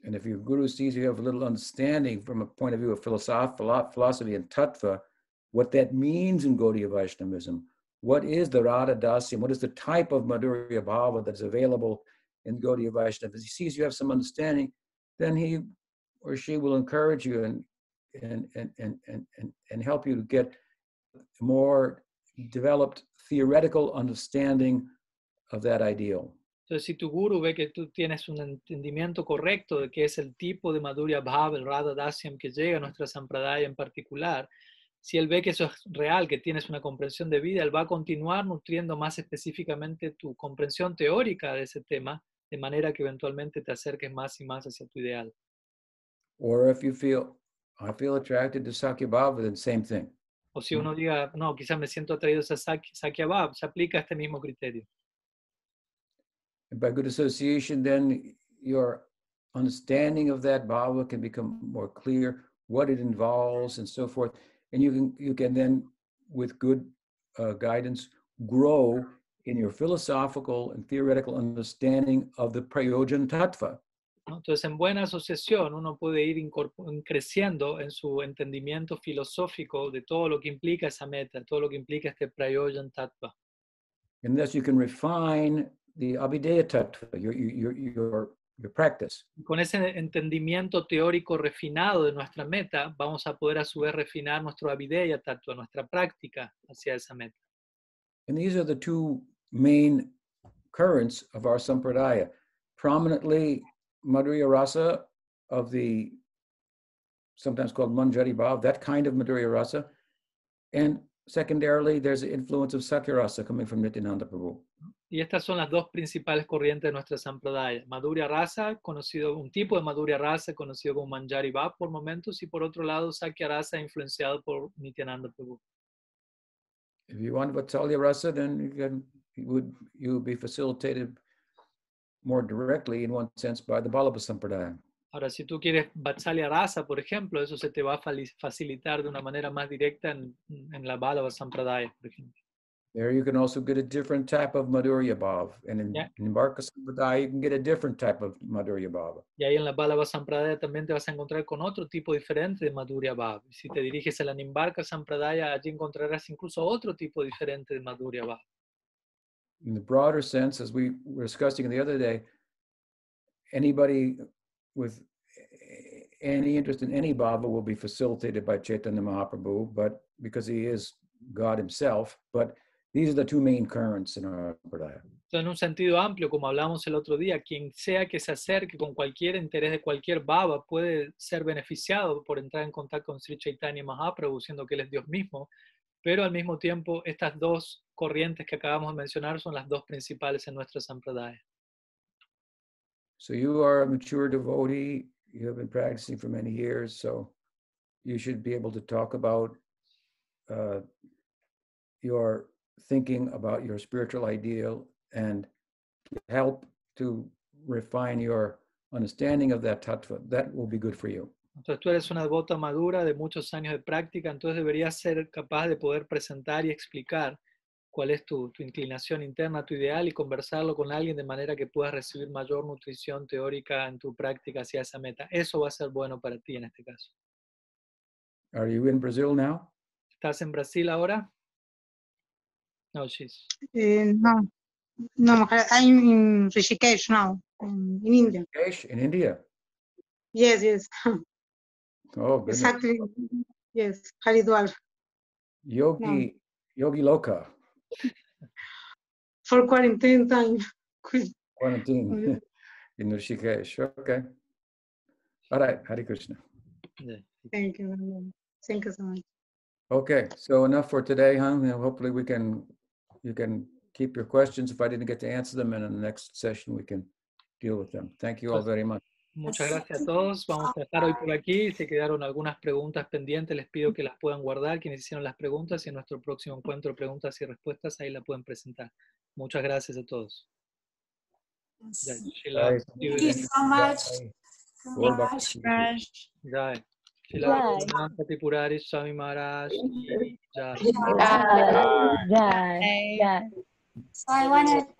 And if your guru sees you have a little understanding from a point of view of philosoph- philosophy and tattva, what that means in Gaudiya Vaishnavism, what is the Radha Dasyam, what is the type of Madhurya Bhava that's available in Gaudiya Vaishnavism, he sees you have some understanding, then he or she will encourage you and and and and and, and help you to get more developed theoretical understanding of that ideal. Entonces, si tu guru ve que tú tienes un entendimiento correcto de qué es el tipo de Madhurya Bhav, el Radha Dasyam que llega a nuestra Sampradaya en particular, si él ve que eso es real, que tienes una comprensión de vida, él va a continuar nutriendo más específicamente tu comprensión teórica de ese tema, de manera que eventualmente te acerques más y más hacia tu ideal. Or if you feel, I feel attracted to then same thing. O si uno diga, no, quizás me siento atraído a Sakya, Sakya Bhav, se aplica este mismo criterio. And by good association, then your understanding of that bhava can become more clear, what it involves, and so forth. And you can you can then, with good uh, guidance, grow in your philosophical and theoretical understanding of the Prayojan Tattva. Entonces, en buena asociación, uno puede ir creciendo en su entendimiento filosófico de todo lo que implica esa meta, todo lo que implica este Prayojan Tattva. And thus you can refine the Abhideya Tattva, your, your, your, your practice. Con ese entendimiento teórico refinado de nuestra meta, vamos a poder a su vez refinar nuestro Abhideya Tattva, nuestra práctica hacia esa meta. And these are the two main currents of our sampradaya. Prominently, Madhurya Rasa of the sometimes called Manjari Bhav, that kind of Madhurya Rasa. And secondarily, there's the influence of Sakhya Rasa coming from Nityananda Prabhu. Y estas son las dos principales corrientes de nuestra Sampradaya. Madhurya Rasa, conocido, un tipo de Madhurya Rasa conocido como Manjari Bhav por momentos, y por otro lado Sakya Rasa influenciado por Nityananda Prabhu. If you want Vatsalya Rasa, then you can you would you would be facilitated more directly in one sense by the Balaba Sampradaya. Ahora, si tú quieres Vatsalya Rasa, por ejemplo, eso se te va a facilitar de una manera más directa en, en la Balava Sampradaya, por ejemplo. There you can also get a different type of Madhurya Bhav. And in, Yeah. in Barka Sampradaya, you can get a different type of Madhurya Bhava. Y ahí en la Vallabha Sampradaya también te vas a encontrar con otro tipo diferente de Madhurya Bhav. Y si te diriges a la Nimbarka Sampradaya, allí encontrarás incluso otro tipo diferente de Madhurya Bhav. in the broader sense, as we were discussing the other day, anybody with any interest in any bhava will be facilitated by Chaitanya Mahaprabhu, but because he is God himself. But These are the two main currents in our en un sentido amplio, como hablamos el otro día, quien sea que se acerque con cualquier interés de cualquier baba puede ser beneficiado por entrar en contacto con Sri Chaitanya Mahaprabhu, siendo que Él es Dios mismo, pero al mismo tiempo estas dos corrientes que acabamos de mencionar son las dos principales en nuestra Sampradaya. So you are a mature devotee. You have been practicing for many years, so you should be able to talk about uh, your thinking about your spiritual ideal and help to refine your understanding of that tattva. That will be good for you. Entonces tú eres una devota madura de muchos años de práctica, entonces deberías ser capaz de poder presentar y explicar cuál es tu, tu inclinación interna, tu ideal y conversarlo con alguien de manera que puedas recibir mayor nutrición teórica en tu práctica hacia esa meta. Eso va a ser bueno para ti en este caso. Are you in Brazil now? ¿Estás en Brasil ahora? No, she's. Uh, no, no, I- I'm in Rishikesh now, in, in India. Rishikesh, in India. Yes, yes, Oh, goodness. exactly. Yes, Haridwar. Yogi, Yogi Loka, For quarantine time. quarantine in Rishikesh. Okay. All right, Hare Krishna. Thank you. Thank you so much. Okay, so enough for today, huh? You Hopefully we can, you can keep your questions. If I didn't get to answer them, and in the next session, we can deal with them. Thank you all very much. Muchas gracias a todos. Vamos a dejar hoy por aquí. Si quedaron algunas preguntas pendientes, les pido que las puedan guardar. Quienes hicieron las preguntas y en nuestro próximo encuentro preguntas y respuestas, ahí la pueden presentar. Muchas gracias a todos. Bye. Thank you so much. Bhakti. Swami Maharaj. I want.